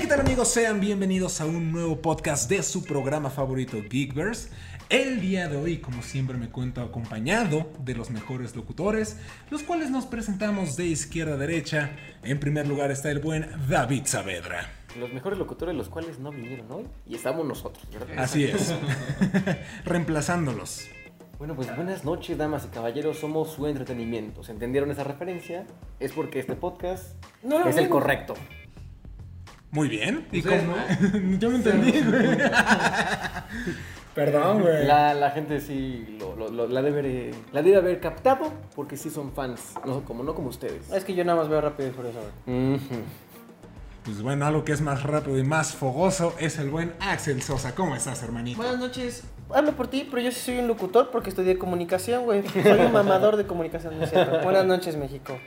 ¿qué tal amigos? Sean bienvenidos a un nuevo podcast de su programa favorito Geekverse. El día de hoy, como siempre, me cuento acompañado de los mejores locutores, los cuales nos presentamos de izquierda a derecha. En primer lugar está el buen David Saavedra. Los mejores locutores, los cuales no vinieron hoy, y estamos nosotros, ¿verdad? Así es, reemplazándolos. Bueno, pues buenas noches, damas y caballeros. Somos su entretenimiento. ¿Se entendieron esa referencia? Es porque este podcast No, es no, el no. correcto. Muy bien. ¿Y Ustedes cómo? Yo me entendí, güey. Perdón, güey. La, la gente sí lo, lo- lo- la, debe, la debe haber captado porque sí son fans, no, como, no como ustedes. Es que yo nada más veo rápido y furioso. Pues bueno, algo que es más rápido y más fogoso es el buen Axel Sosa. ¿Cómo estás, hermanito? Buenas noches. Hablo por ti, pero yo sí soy un locutor porque estudié comunicación, güey. Soy un mamador de comunicación, ¿no es cierto? Buenas noches, México.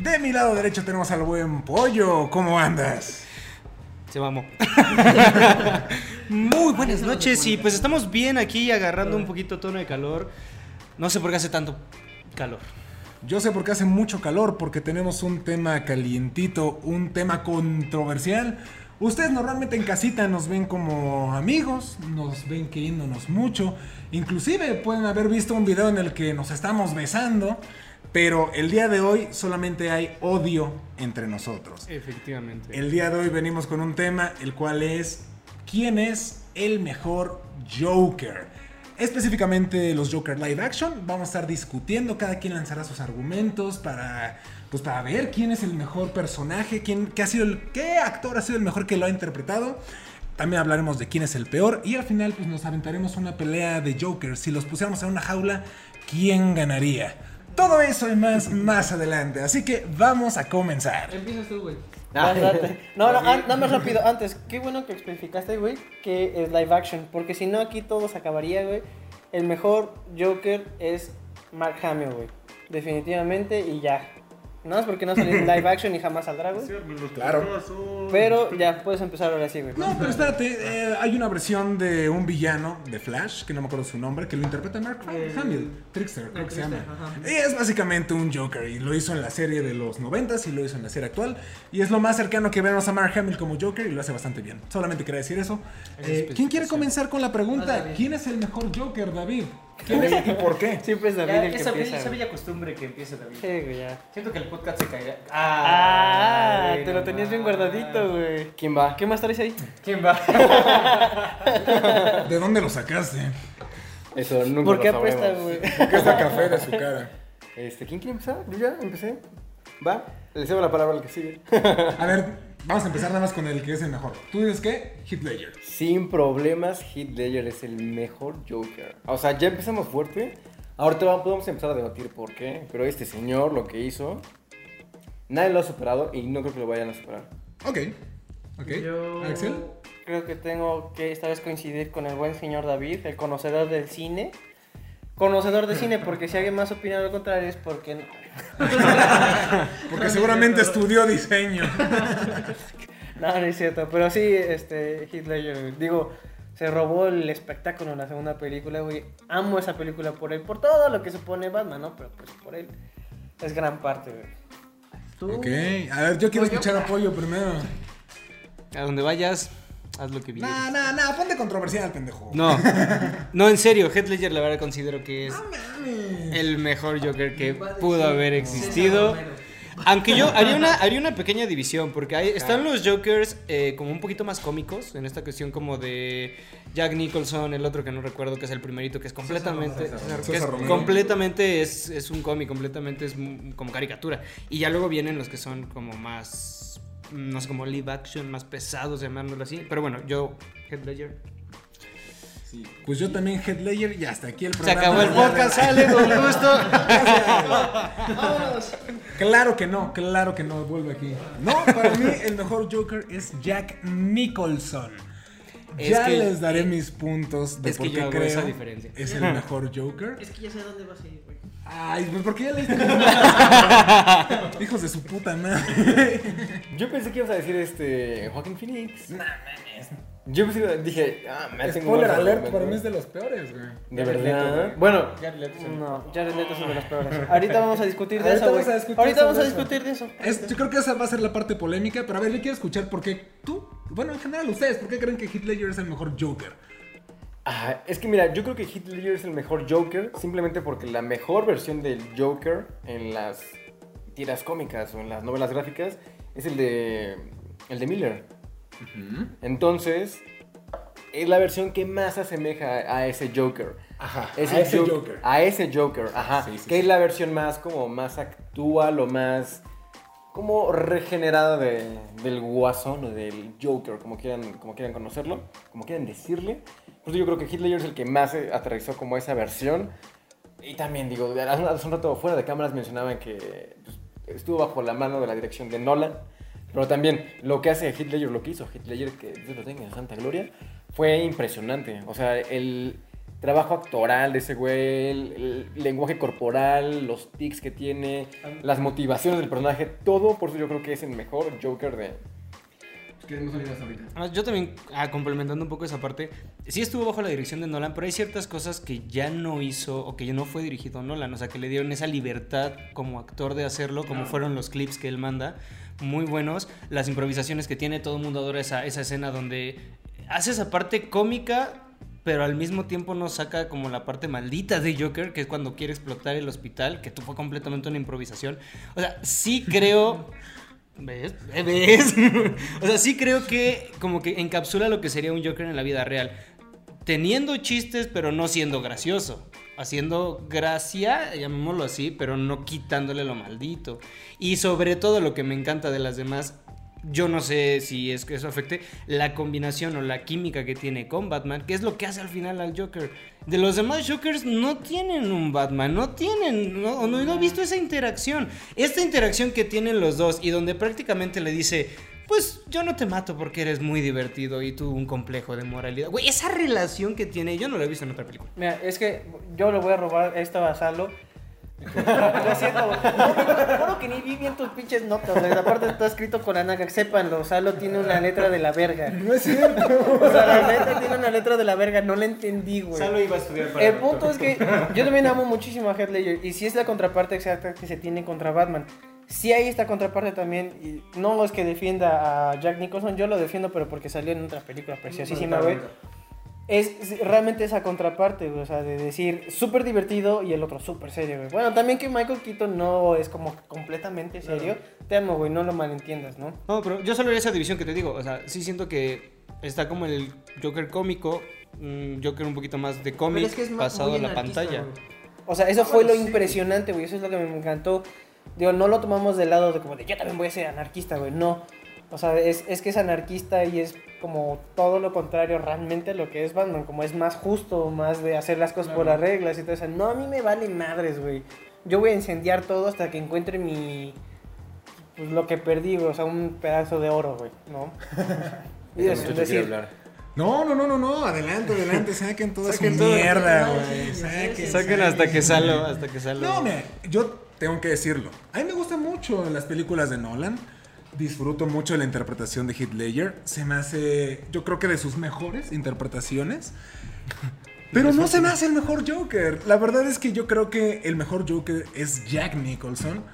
De mi lado derecho tenemos al buen Pollo. ¿Cómo andas? Se mamó. Muy buenas noches y pues estamos bien aquí agarrando un poquito tono de calor. No sé por qué hace tanto calor. Yo sé por qué hace mucho calor, porque tenemos un tema calientito, un tema controversial. Ustedes normalmente en casita nos ven como amigos, nos ven queriéndonos mucho. Inclusive pueden haber visto un video en el que nos estamos besando. Pero el día de hoy solamente hay odio entre nosotros. Efectivamente. El día de hoy venimos con un tema, el cual es ¿quién es el mejor Joker? Específicamente los Joker Live Action. Vamos a estar discutiendo, cada quien lanzará sus argumentos para, pues, para ver quién es el mejor personaje, quién, qué, ha sido el, qué actor ha sido el mejor que lo ha interpretado. También hablaremos de quién es el peor y al final pues, nos aventaremos una pelea de Joker. Si los pusiéramos en una jaula, ¿quién ganaría? Todo eso y más más adelante. Así que vamos a comenzar. Empiezas tú, güey. Ah. No, no, an- nada más rápido. Antes, qué bueno que especificaste, güey, que es live action. Porque si no, aquí todo se acabaría, güey. El mejor Joker es Mark Hamill, güey. Definitivamente y ya. No es porque no salió en live action y jamás saldrá, güey. Claro. Pero ya puedes empezar ahora sí, güey. No, pero espérate, eh, hay una versión de un villano de Flash, que no me acuerdo su nombre, que lo interpreta Mark Hamill, Trickster, creo que se llama. Y es básicamente un Joker, y lo hizo en la serie de los 90 y lo hizo en la serie actual. Y es lo más cercano que vemos a Mark Hamill como Joker y lo hace bastante bien. Solamente quería decir eso. Eh, ¿Quién quiere comenzar con la pregunta? ¿Quién es el mejor Joker, David? ¿Quién es y por qué? Siempre es David Ya, el que esa, empieza. esa bella costumbre que empieza David. Sí, güey, ya. Siento que el podcast se caerá. Ah, Ay, te lo tenías bien guardadito, güey. ¿Quién va? ¿Qué más traes ahí? ¿Quién va? ¿De dónde lo sacaste? Eso nunca ¿Por lo qué apuesta, güey? ¿Qué está café de su cara? Este, ¿Quién quiere empezar? Yo ya empecé. Va, le cedo la palabra al que sigue. A ver, vamos a empezar nada más con el que es el mejor. ¿Tú dices qué? Heath Ledger. Sin problemas, Heath Ledger es el mejor Joker. O sea, ya empezamos fuerte. Ahorita vamos- podemos empezar a debatir por qué. Pero este señor lo que hizo, nadie lo ha superado y no creo que lo vayan a superar. Ok. Ok. Yo Axel. creo que tengo que esta vez coincidir con el buen señor David, el conocedor del cine. Conocedor de cine, porque si alguien más opina lo contrario es porque no. Porque seguramente estudió diseño. No, no es cierto, pero sí, este, güey. digo, se robó el espectáculo en la segunda película, güey. Amo esa película por él, por todo lo que supone Batman, ¿no? Pero pues por él es gran parte, güey. ¿Tú? Ok, a ver, yo quiero escuchar apoyo primero. A donde vayas, haz lo que vieres. Nah, nah, nah, ponte controversial, pendejo. No, no, en serio, Heath Ledger la verdad considero que es el mejor Joker que pudo haber existido. Aunque yo haría una, haría una pequeña división, porque hay, están los Jokers eh, como un poquito más cómicos, en esta cuestión como de Jack Nicholson, el otro que no recuerdo, que es el primerito, que es completamente... César que es completamente es, es un cómic, completamente es como caricatura. Y ya luego vienen los que son como más, no sé, como live action, más pesados, llamándolo así. Pero bueno, yo, Heath Ledger. Pues yo también Head Ledger y hasta aquí el Se programa. acabó el podcast, sale, con gusto. Claro que no, claro que no, vuelve aquí. No, para mí el mejor Joker es Jack Nicholson. Es ya que- les daré mis puntos de es por que qué creo esa diferencia. es el mejor Joker. Es que ya sé dónde vas a ir, güey. Ay, pues porque ya leíste. Hijos de su puta madre. Yo pensé que ibas a decir este Joaquín Phoenix. Nah, mames. Yo pues, dije, ah, me hacen Spoiler alert, para mí es de los peores, güey. De verdad. güey. Bueno, Jared Leto es No, Jared Leto es uno de los peores. Ahorita vamos a discutir de eso, güey. vamos a discutir Ahorita vamos a discutir de eso. Es- yo creo que esa va a ser la parte polémica, pero a ver, yo quiero escuchar por qué tú, bueno, en general ustedes, ¿por qué creen que Heath Ledger es el mejor Joker? Ah, es que mira, yo creo que Heath Ledger es el mejor Joker simplemente porque la mejor versión del Joker en las tiras cómicas o en las novelas gráficas es el de el de Miller. Entonces, es la versión que más asemeja a ese Joker. Ajá, Es a ese Jo- Joker. A ese Joker, ajá. Sí, sí, que sí. es la versión más como más actual o más como regenerada de- del guasón o del Joker, como quieran, como quieran conocerlo, como quieran decirle. Pues yo creo que Ledger es el que más eh, aterrizó como esa versión. Y también digo, hace un- rato fuera de cámaras mencionaban que pues, estuvo bajo la mano de la dirección de Nolan. Pero también lo que hace Ledger, lo que hizo Ledger, que Dios lo tenga en santa gloria, fue impresionante. O sea, el trabajo actoral de ese güey, el, el lenguaje corporal, los tics que tiene, las motivaciones del personaje, todo, por eso yo creo que es el mejor Joker de... que salieron hasta ahorita. Ah, Yo también, ah, complementando un poco esa parte, sí estuvo bajo la dirección de Nolan, pero hay ciertas cosas que ya no hizo o que ya no fue dirigido a Nolan, o sea, que le dieron esa libertad como actor de hacerlo, como fueron los clips que él manda, muy buenos, las improvisaciones que tiene, todo el mundo adora esa, esa escena donde hace esa parte cómica, pero al mismo tiempo nos saca como la parte maldita de Joker, que es cuando quiere explotar el hospital, que fue completamente una improvisación. O sea, sí creo... ¿Ves? ¿Ves? o sea, sí creo que como que encapsula lo que sería un Joker en la vida real. Teniendo chistes, pero no siendo gracioso. Haciendo gracia, llamémoslo así, pero no quitándole lo maldito. Y sobre todo lo que me encanta de las demás, yo no sé si es que eso afecte la combinación o la química que tiene con Batman, que es lo que hace al final al Joker. De los demás Jokers no tienen un Batman, no tienen, no, no, no he visto esa interacción. Esta interacción que tienen los dos y donde prácticamente le dice, pues yo no te mato porque eres muy divertido y tú un complejo de moralidad. Güey, esa relación que tiene, yo no la he visto en otra película. Mira, es que yo le voy a robar esta a Salo. Lo siento, güey. Juro- Juro que ni vi bien tus pinches notas, güey. Aparte está escrito con la naga. Sépanlo, Salo tiene una letra de la verga. No es cierto. O sea, la neta tiene una letra de la verga. No la entendí, güey. Salo iba a estudiar para El doctor. punto es que yo también amo muchísimo a Heath Ledger y si es la contraparte exacta que se tiene contra Batman. Si hay esta contraparte también, y no es que defienda a Jack Nicholson, yo lo defiendo, pero porque salió en otra película preciosísima, güey. Es es realmente esa contraparte, güey, o sea, de decir súper divertido y el otro súper serio, güey. Bueno, también que Michael Keaton no es como completamente serio. Te amo, güey, no lo malentiendas, ¿no? No, pero yo solo esa división que te digo, o sea, sí siento que está como el Joker cómico, un Joker un poquito más de cómic es que es más- pasado a la pantalla. güey. O sea, eso fue bueno, lo sí. impresionante, güey. Eso es lo que me encantó. Digo, no lo tomamos del lado de como de yo también voy a ser anarquista, güey. No. O sea, es, es que es anarquista y es como todo lo contrario realmente a lo que es Batman. Como es más justo, más de hacer las cosas por las reglas y todo eso. No, a mí me vale madres, güey. Yo voy a incendiar todo hasta que encuentre mi. Pues lo que perdí, güey. O sea, un pedazo de oro, güey. ¿No? y Ese es decir, hablar. No, no, no, no, no, adelante, adelante, saquen toda Saquen su todo. mierda, güey. Saquen, Saquen hasta que salo, hasta que salo. No, mira, yo tengo que decirlo. A mí me gustan mucho las películas de Nolan. Disfruto mucho de la interpretación de Heath Ledger. Se me hace, yo creo que de sus mejores interpretaciones. Pero no se me hace el mejor Joker. La verdad es que yo creo que el mejor Joker es Jack Nicholson.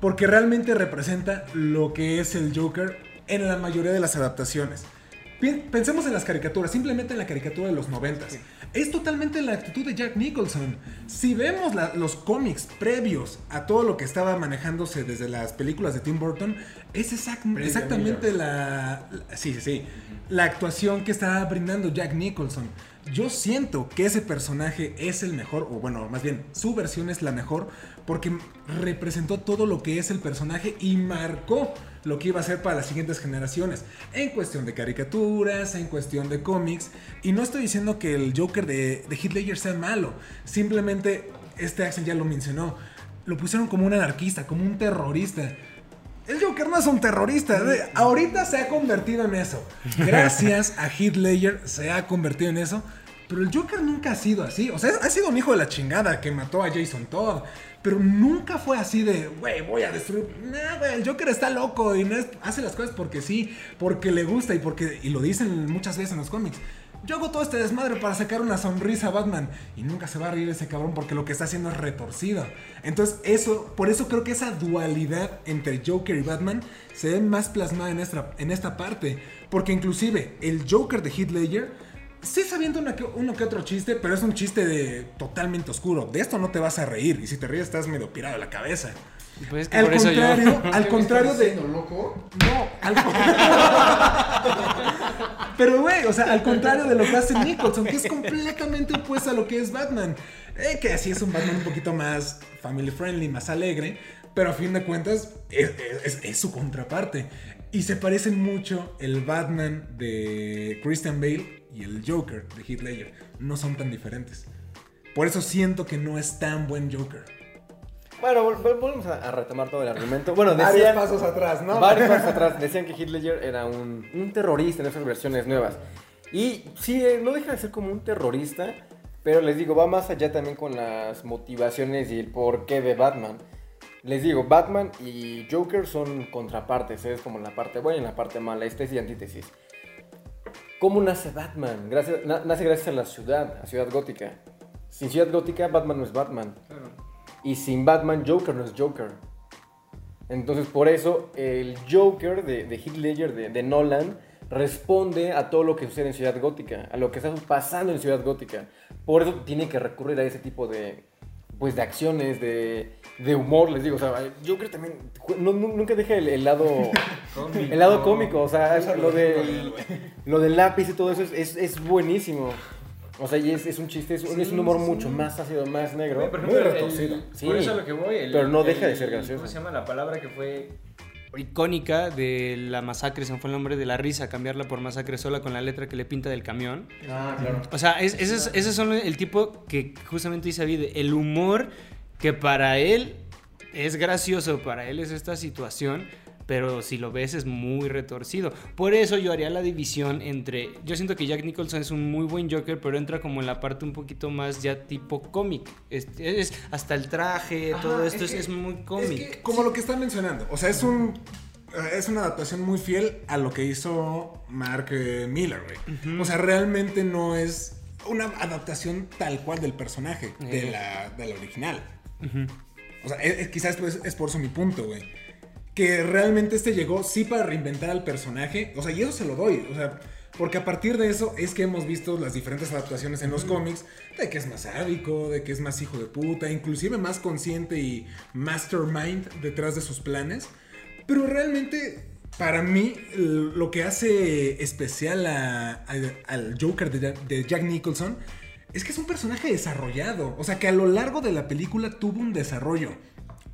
Porque realmente representa lo que es el Joker en la mayoría de las adaptaciones. Pensemos en las caricaturas, simplemente en la caricatura de los noventas. Es totalmente la actitud de Jack Nicholson. Si vemos la- los cómics previos a todo lo que estaba manejándose desde las películas de Tim Burton, es exact- exactamente la, la- sí, sí, sí, la actuación que está brindando Jack Nicholson. Yo siento que ese personaje es el mejor, o bueno, más bien, su versión es la mejor, porque representó todo lo que es el personaje y marcó lo que iba a ser para las siguientes generaciones. En cuestión de caricaturas, en cuestión de cómics. Y no estoy diciendo que el Joker de, de Ledger sea malo. Simplemente, este Axel ya lo mencionó, lo pusieron como un anarquista, como un terrorista. El Joker no es un terrorista. Ahorita se ha convertido en eso. Gracias a Heath Ledger se ha convertido en eso. Pero el Joker nunca ha sido así. O sea, ha sido un hijo de la chingada que mató a Jason Todd. Pero nunca fue así de, güey, voy a destruir. No, güey, el Joker está loco y no hace las cosas porque sí, porque le gusta y porque. Y lo dicen muchas veces en los cómics. Yo hago todo este desmadre para sacar una sonrisa a Batman. Y nunca se va a reír ese cabrón porque lo que está haciendo es retorcido. Entonces, eso, por eso creo que esa dualidad entre Joker y Batman se ve más plasmada en esta, en esta parte. Porque inclusive el Joker de Heath Ledger sí se avienta una que- uno que otro chiste, pero es un chiste de totalmente oscuro. De esto no te vas a reír. Y si te ríes estás medio pirado de la cabeza. Pues es que Al por eso yo. contrario, al ¿Qué contrario de... estás diciendo, loco? No, al Pero, güey, o sea, al contrario de lo que hace Nicholson, que es completamente opuesto a lo que es Batman. Eh, que así es un Batman un poquito más family friendly, más alegre. Pero a fin de cuentas, es, es- es su contraparte. Y se parecen mucho el Batman de Christian Bale y el Joker de Heath Ledger. No son tan diferentes. Por eso siento que no es tan buen Joker. Bueno, vol- vol- volvemos a, a retomar todo el argumento. Bueno, Varios decían... pasos atrás, ¿no? Varios pasos atrás decían que Heath Ledger era un, un terrorista en esas versiones nuevas. Y sí, eh, no deja de ser como un terrorista, pero les digo, va más allá también con las motivaciones y el porqué de Batman. Les digo, Batman y Joker son contrapartes, es como la parte buena y la parte mala, especies y antítesis. ¿Cómo nace Batman? Gracias, na- nace gracias a la ciudad, a Ciudad Gótica. Sin Ciudad Gótica, Batman no es Batman. Y sin Batman, Joker no es Joker. Entonces, por eso, el Joker de, de Heath Ledger, de, de Nolan, responde a todo lo que sucede en Ciudad Gótica, a lo que está pasando en Ciudad Gótica. Por eso tiene que recurrir a ese tipo de, pues, de acciones, de, de humor, les digo. O sea, Joker también no- nunca deja el, el lado, el lado cómico. O sea, lo, de, lo del lápiz y todo eso es, es, es buenísimo. O sea, y es, es un chiste, es, un- es un humor mucho más ácido, más negro. Por muy ejemplo, retorcido. Sí. Por eso a lo que voy. el- Pero no el- deja de ser gracioso. ¿Cómo se llama la palabra que fue? icónica de la masacre, se me fue el nombre de la risa, cambiarla por masacre sola con la letra que le pinta del camión. Ah, claro. O sea, es- ese es, ese son el tipo que justamente dice David, el humor que para él es gracioso, para él es esta situación, pero si lo ves es muy retorcido. Por eso yo haría la división entre, yo siento que Jack Nicholson es un muy buen Joker, pero entra como en la parte un poquito más ya tipo cómic. Es, es- hasta el traje, Ajá, todo esto es, que- es muy Es cómic. que, como lo que están mencionando. O sea, es un. eh, Es una adaptación muy fiel a lo que hizo Mark eh, Miller, güey. O sea, realmente no es una adaptación tal cual del personaje, de, Eh. la, de la original. O sea, es- quizás es por eso mi punto, güey. Que realmente este llegó sí para reinventar al personaje. O sea, y eso se lo doy. O sea, porque a partir de eso es que hemos visto las diferentes adaptaciones en los cómics. De que es más sádico, de que es más hijo de puta, inclusive más consciente y mastermind detrás de sus planes. Pero realmente, para mí, lo que hace especial a- a- al Joker de Jack Nicholson es que es un personaje desarrollado. O sea, que a lo largo de la película tuvo un desarrollo.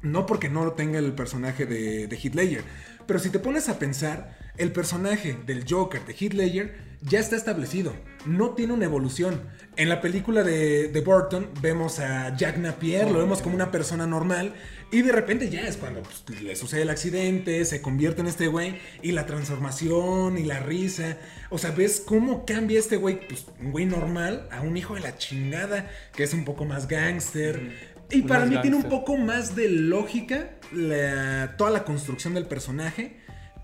No porque no lo tenga el personaje de, de Ledger. Pero si te pones a pensar, el personaje del Joker de Ledger ya está establecido. No tiene una evolución. En la película de, de Burton vemos a Jack Napier, lo vemos como una persona normal. Y de repente ya es cuando pues, le sucede el accidente, se convierte en este güey. Y la transformación y la risa. O sea, ves cómo cambia este güey, pues un güey normal, a un hijo de la chingada, que es un poco más gángster. Y para mí tiene un poco más de lógica la- toda la construcción del personaje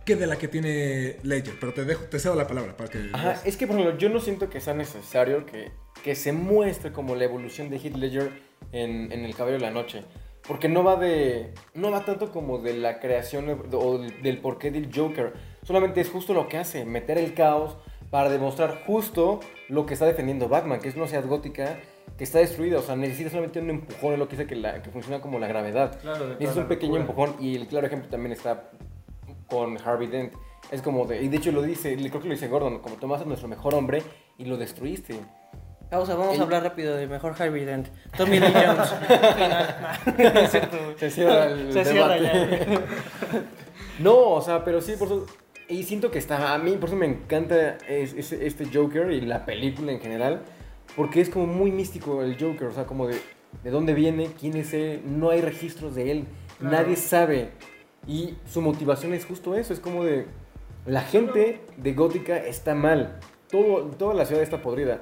que de la que tiene Ledger. Pero te dejo, te cedo la palabra para que. Ajá, es que por ejemplo, yo no siento que sea necesario que, que se muestre como la evolución de Heath Ledger en, en El Caballero de la Noche. Porque no va de. No va tanto como de la creación o del, porqué del Joker. Solamente es justo lo que hace, meter el caos para demostrar justo lo que está defendiendo Batman, que es una ciudad gótica que está destruida. O sea, necesita solamente un empujón, es lo que dice que, la, que funciona como la gravedad. Claro, toda un pequeño empujón y el claro ejemplo también está con Harvey Dent. Es como de, y de hecho lo dice, creo que lo dice Gordon, como tomaste a nuestro mejor hombre y lo destruiste. Vamos El- a hablar rápido de mejor Harvey Dent. Tommy Lee Jones. Güey. Se cierra el Se cierra debate. ya. No, o sea, pero sí, por eso, y siento que está, a mí por eso me encanta es- es- este Joker y la película en general, porque es como muy místico el Joker, o sea, como de, de dónde viene, quién es él, no hay registros de él, Claro. nadie sabe. Y su motivación es justo eso, es como de, la gente de Gótica está mal, todo, toda la ciudad está podrida.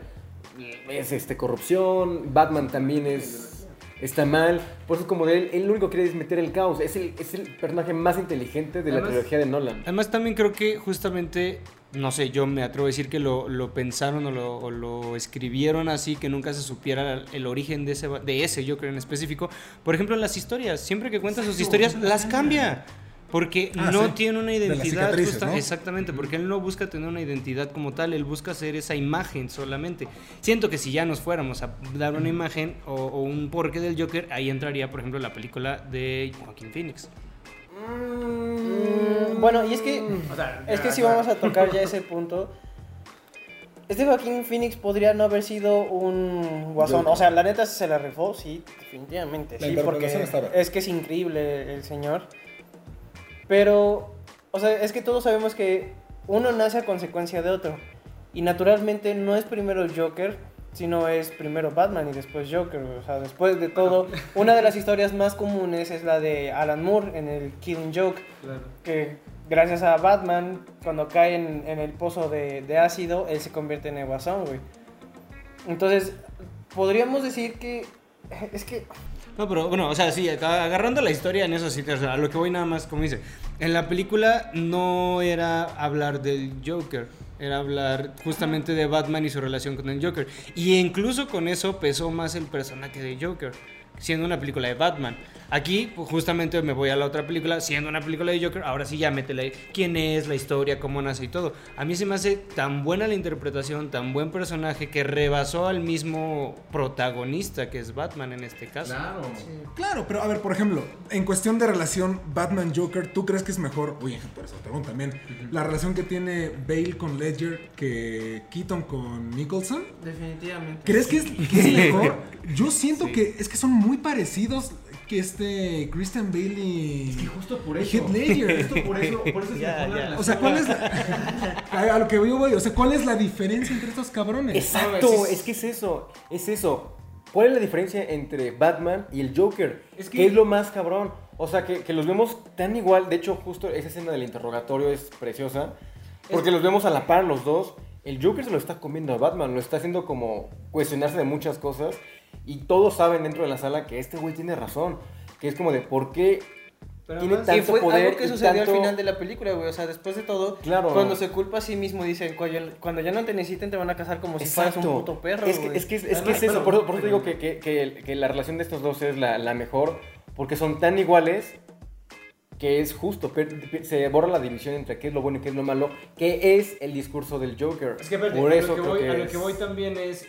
Es este, corrupción, Batman también es, está mal. Por eso como de él, él lo único que quiere es meter el caos. Es el, es el personaje más inteligente de la trilogía de Nolan. Además también creo que justamente, no sé, yo me atrevo a decir que lo, lo pensaron o lo, o lo escribieron así, que nunca se supiera el origen de ese, de ese Joker en específico. Por ejemplo, en las historias, siempre que cuenta sus historias, las cambia. Porque Ah, no sí. tiene una identidad justa- ¿no? Exactamente, porque él no busca tener una identidad como tal, él busca hacer esa imagen solamente. Siento que si ya nos fuéramos a dar una imagen o, o un porqué del Joker, ahí entraría, por ejemplo, la película de Joaquín Phoenix. Mm, bueno, y es que, O sea, es que si vamos a tocar ya ese punto, este Joaquín Phoenix podría no haber sido un guasón. O sea, la neta se la rifó, sí, definitivamente. La sí, porque interpretación estaba. es que es increíble el señor. Pero, o sea, es que todos sabemos que uno nace a consecuencia de otro. Y naturalmente no es primero el Joker, sino es primero Batman y después Joker. O sea, después de todo, una de las historias más comunes es la de Alan Moore en el Killing Joke Claro. que gracias a Batman, cuando cae en, en el pozo de, de ácido, él se convierte en el guasón, güey. Entonces, podríamos decir que... Es que... No, pero bueno, o sea, sí, agarrando la historia en eso sí, o sea, a lo que voy nada más, como dice, en la película no era hablar del Joker, era hablar justamente de Batman y su relación con el Joker. Y incluso con eso pesó más el personaje de Joker, siendo una película de Batman. Aquí, pues, justamente me voy a la otra película, siendo una película de Joker, ahora sí ya métele quién es, la historia, cómo nace y todo. A mí se me hace tan buena la interpretación, tan buen personaje, que rebasó al mismo protagonista que es Batman en este caso. Claro. Claro, pero a ver, por ejemplo, en cuestión de relación Batman-Joker, ¿tú crees que es mejor? Oye, por eso te pregunto también. La relación que tiene Bale con Ledger que Keaton con Nicholson. Definitivamente. ¿Crees que es, que es mejor? Yo siento que es que son muy parecidos que este Christian Bale y. Es que justo por eso. Heath Ledger. Justo por eso, por eso es la ya. relación. O sea, ¿cuál es la. A, lo que yo voy, o sea, ¿cuál es la diferencia entre estos cabrones? Exacto, es- es que es eso, es eso. ¿Cuál es la diferencia entre Batman y el Joker? Es Es que- que es lo más cabrón. O sea, que, que los vemos tan igual. De hecho, justo esa escena del interrogatorio es preciosa. Porque los vemos a la par los dos. El Joker se lo está comiendo a Batman. Lo está haciendo como cuestionarse de muchas cosas. Y todos saben dentro de la sala que este güey tiene razón. Que es como de por qué Pero tiene además- tanto fue poder. algo que sucedió tanto- al final de la película, güey. O sea, después de todo, Claro. cuando se culpa a sí mismo, dice, cuando, ya no te necesiten, te van a casar como si fueras un Exacto. puto perro, Es que, güey. es que es, es, que es eso, por eso, por eso digo que, que- que la relación de estos dos es la, la mejor, porque son tan iguales que es justo, se borra la división entre qué es lo bueno y qué es lo malo, que es el discurso del Joker. Es que, espérate, por a eso lo que, voy, que a lo que voy también es.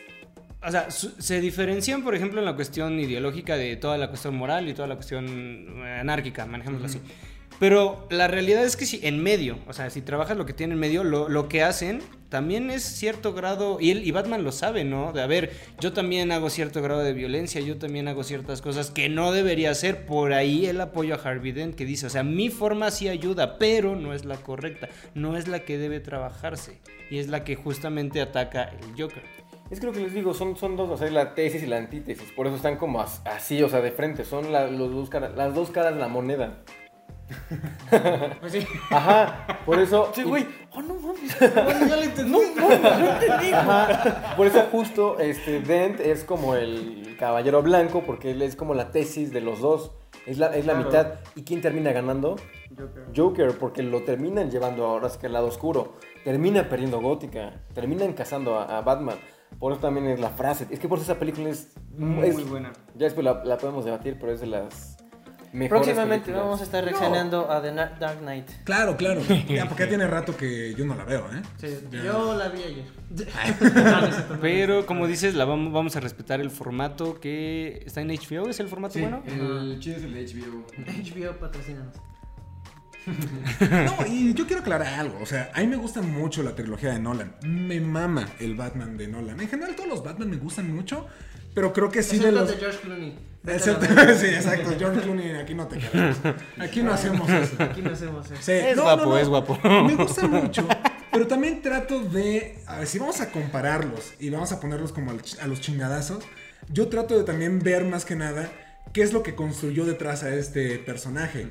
O sea, se diferencian, por ejemplo, en la cuestión ideológica de toda la cuestión moral y toda la cuestión eh, anárquica, manejémoslo así. Pero la realidad es que si en medio, o sea, si trabajas lo que tiene en medio, lo, lo que hacen también es cierto grado, y, él, y Batman lo sabe, ¿no? De a ver, yo también hago cierto grado de violencia, yo también hago ciertas cosas que no debería hacer. Por ahí el apoyo a Harvey Dent que dice, o sea, mi forma sí ayuda, pero no es la correcta, no es la que debe trabajarse, y es la que justamente ataca el Joker. Es que lo que les digo, son, son dos, o sea, la tesis y la antítesis, por eso están como as- así, o sea, de frente, son la- los dos caras, las dos caras de la moneda. Pues sí. Ajá, por eso... Sí, güey. Oh, no mames. Bueno, ya lo entendí. No, no, no entendí. Ajá, por eso justo este Dent es como el caballero blanco, porque él es como la tesis de los dos. Es la, es la Claro. mitad. ¿Y quién termina ganando? Joker. Joker, porque lo terminan llevando ahora es que al lado oscuro. Termina perdiendo Gótica. Terminan cazando a, a Batman. Por eso también es la frase. Es que por eso esa película es. Muy es- buena. Ya después la, la podemos debatir, pero es de las mejores. Próximamente películas. vamos a estar reaccionando a The Dark Knight. Claro, claro. Ya, porque ya tiene rato que yo no la veo, ¿eh? Sí, Ya. yo la vi ayer. Pero como dices, la vamos, vamos a respetar el formato que está en HBO, ¿es el formato Sí, bueno? el chido es el de HBO. HBO patrocínanos. No, y yo quiero aclarar algo. O sea, a mí me gusta mucho la trilogía de Nolan. Me mama el Batman de Nolan. En general, todos los Batman me gustan mucho. Pero creo que sí de los. de George Clooney. Excepto- sí, exacto. George Clooney, aquí no te queremos. Aquí no hacemos eso. Aquí no hacemos eso. Sí, Es no, guapo, no, no. es guapo. Me gusta mucho, pero también trato de, a ver, si vamos a compararlos y vamos a ponerlos como a los chingadazos, yo trato de también ver más que nada qué es lo que construyó detrás a este personaje.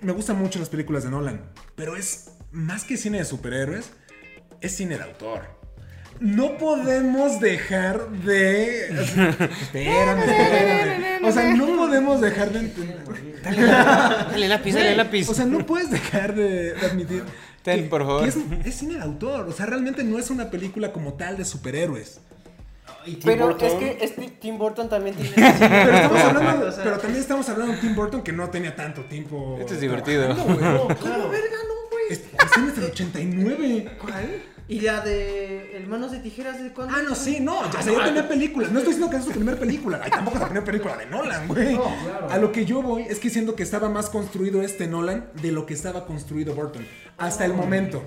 Me gustan mucho las películas de Nolan, pero es más que cine de superhéroes, es cine de autor. no podemos dejar de. Espérame, espérame. O sea, no podemos dejar de entender. Dale lápiz, dale lápiz. O sea, no puedes dejar de, de admitir. Ten, que- por favor. que es, es cine de autor. O sea, realmente no es una película como tal de superhéroes. Pero Burton. es que este Tim Burton también tiene. Pero, estamos hablando, O sea- pero también estamos hablando de Tim Burton que no tenía tanto tiempo. Esto es divertido. trabajando, güey. No, claro. Es, es del 89. ¿Cuál? ¿Y la de El Manos de Tijeras de cuándo? Ah, no, sí, no, ya, o sea, ya tenía películas. No estoy diciendo que es su primera película. Ay, tampoco es la primera película de Nolan, güey. No, claro. A lo que yo voy es que siento que estaba más construido este Nolan de lo que estaba construido Burton. Hasta el momento.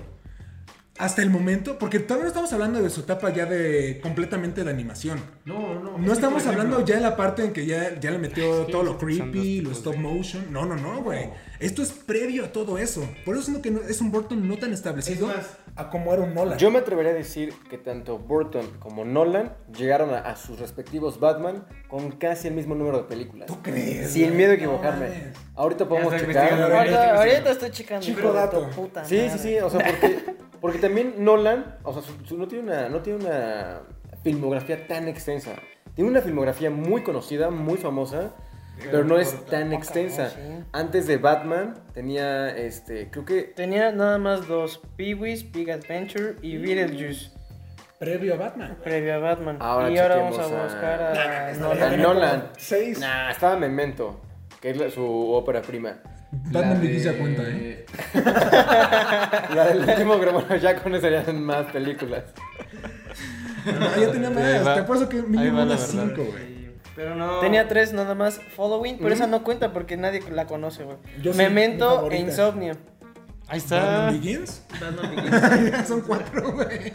Hasta el momento, porque todavía no estamos hablando de su etapa ya de completamente de animación. No, no. No es que, estamos hablando ya de la parte en que ya, ya le metió todo lo creepy, lo stop de- motion. No, no, no, güey. Esto es previo a todo eso. Por eso siento que no- es un Burton no tan establecido Es más, a como era un Nolan. Yo me atrevería a decir que tanto Burton como Nolan llegaron a, a sus respectivos Batman con casi el mismo número de películas. ¿Tú crees? Sin miedo a No equivocarme. Ahorita podemos checar. ahorita, estoy checando. Chico dato. puta Sí, sí, sí, o sea, porque, porque también Nolan, o sea, su- su- no, tiene una, no tiene una filmografía tan extensa. Tiene una filmografía muy conocida, muy famosa, pero no es tan extensa. Antes de Batman tenía, este, creo que... Tenía nada más dos: Pee-Wee's Big Adventure y Beetlejuice. Previo a Batman. Previo a Batman. Ahora y ahora vamos a buscar a, A Nolan. Nolan. Seis. Nah, estaba Memento, que es la- su ópera prima. Batman la Begins ya de- cuenta, ¿eh? La del último, pero bueno, ya con eso serían más películas. No, ya tenía más. Te apuesto que mínimo unas verdad. cinco, güey. Pero no. Tenía tres nada más Following, pero esa no cuenta porque nadie la conoce, güey. Yo Memento e Insomnio. Ahí Batman está. Begins. Batman Begins. Son cuatro, güey.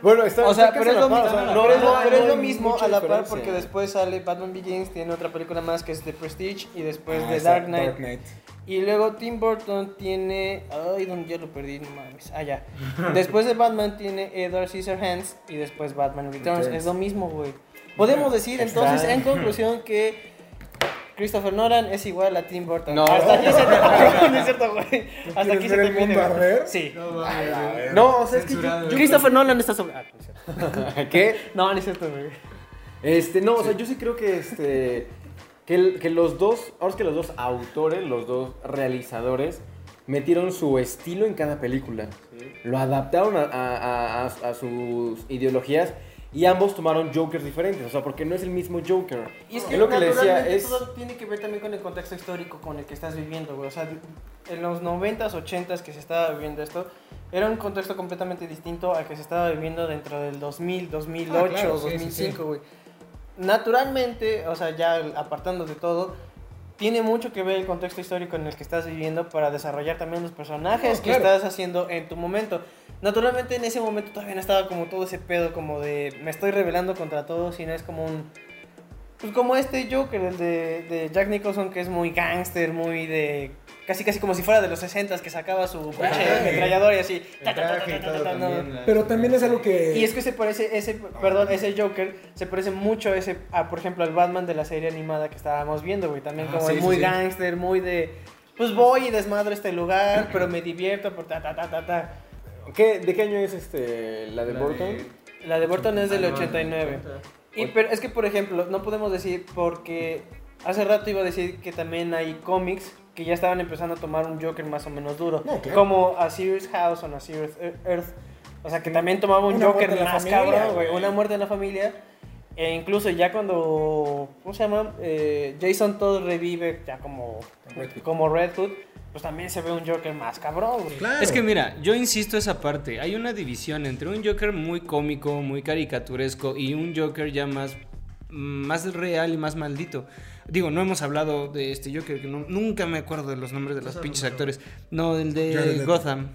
Bueno, está O sea, pero es lo par, o sea, pero no pero es lo mismo a la par porque después sale Batman Begins, tiene otra película más que es The Prestige y después Ah, The esa, Dark Knight. Dark Knight. Y luego Tim Burton tiene. Ay, donde ya lo perdí, no mames. Ah, ya. Después de Batman tiene Edward Scissorhands y después Batman Returns. Es lo mismo, güey. Podemos decir entonces, en conclusión, que Christopher Nolan es igual a Tim Burton. No. Hasta aquí se termina. No es cierto, güey. Hasta ¿Quieres aquí se ver el termina. mundo güey. arder? Sí. No, mames. No, o sea, es que yo- yo- Christopher Nolan está sobre. Ah, no es cierto. ¿Qué? No, no es cierto, güey. Este, no, o sea, yo sí creo que este. Que, el- que los dos. Ahora es que los dos autores, los dos realizadores, metieron su estilo en cada película. Lo adaptaron a, a- a- a- sus ideologías. Y ambos tomaron Jokers diferentes, o sea, porque no es el mismo Joker. Y es que lo que le decía es. todo tiene que ver también con el contexto histórico con el que estás viviendo, güey. O sea, en los 90s, 80s que se estaba viviendo esto, era un contexto completamente distinto al que se estaba viviendo dentro del 2000, 2008, Ah, claro, sí, sí, 2005, güey. Naturalmente, o sea, ya apartando de todo, tiene mucho que ver el contexto histórico en el que estás viviendo para desarrollar también los personajes No, que claro. estás haciendo en tu momento. Naturalmente en ese momento todavía no estaba como todo ese pedo como de me estoy rebelando contra todo, sino es como un... Pues como este Joker, el de, de Jack Nicholson, que es muy gángster, muy de... Casi casi como si fuera de los 60 que sacaba su ametrallador y así. Pero también es algo que. Y es que se parece, ese, perdón, ese Joker se parece mucho a ese, a, por ejemplo, al Batman de la serie animada que estábamos viendo, güey. También Ah, como sí, de sí, muy sí. gángster, muy de, pues voy y desmadro este lugar, pero me divierto por ta, ta, ta, ta, ta. ¿qué, ¿De qué año es este, la de La Burton? La de Burton es del Ah, no, 89. 80. Y, pero es que, por ejemplo, no podemos decir porque hace rato iba a decir que también hay cómics que ya estaban empezando a tomar un Joker más o menos duro. No, claro. Como A Serious House o A Serious Earth. O sea, que también tomaba un Una Joker en la más familia, cabrón, güey. Una muerte en la familia. E incluso ya cuando, ¿cómo se llama? Eh, Jason Todd revive ya como, Red como Red Hood, pues también se ve un Joker más cabrón, güey. Claro. Es que mira, yo insisto esa parte. Hay una división entre un Joker muy cómico, muy caricaturesco y un Joker ya más, más real y más maldito. Digo, no hemos hablado de este Joker, que no- nunca me acuerdo de los nombres de los pinches actores. No, el Jared de Leto. Gotham.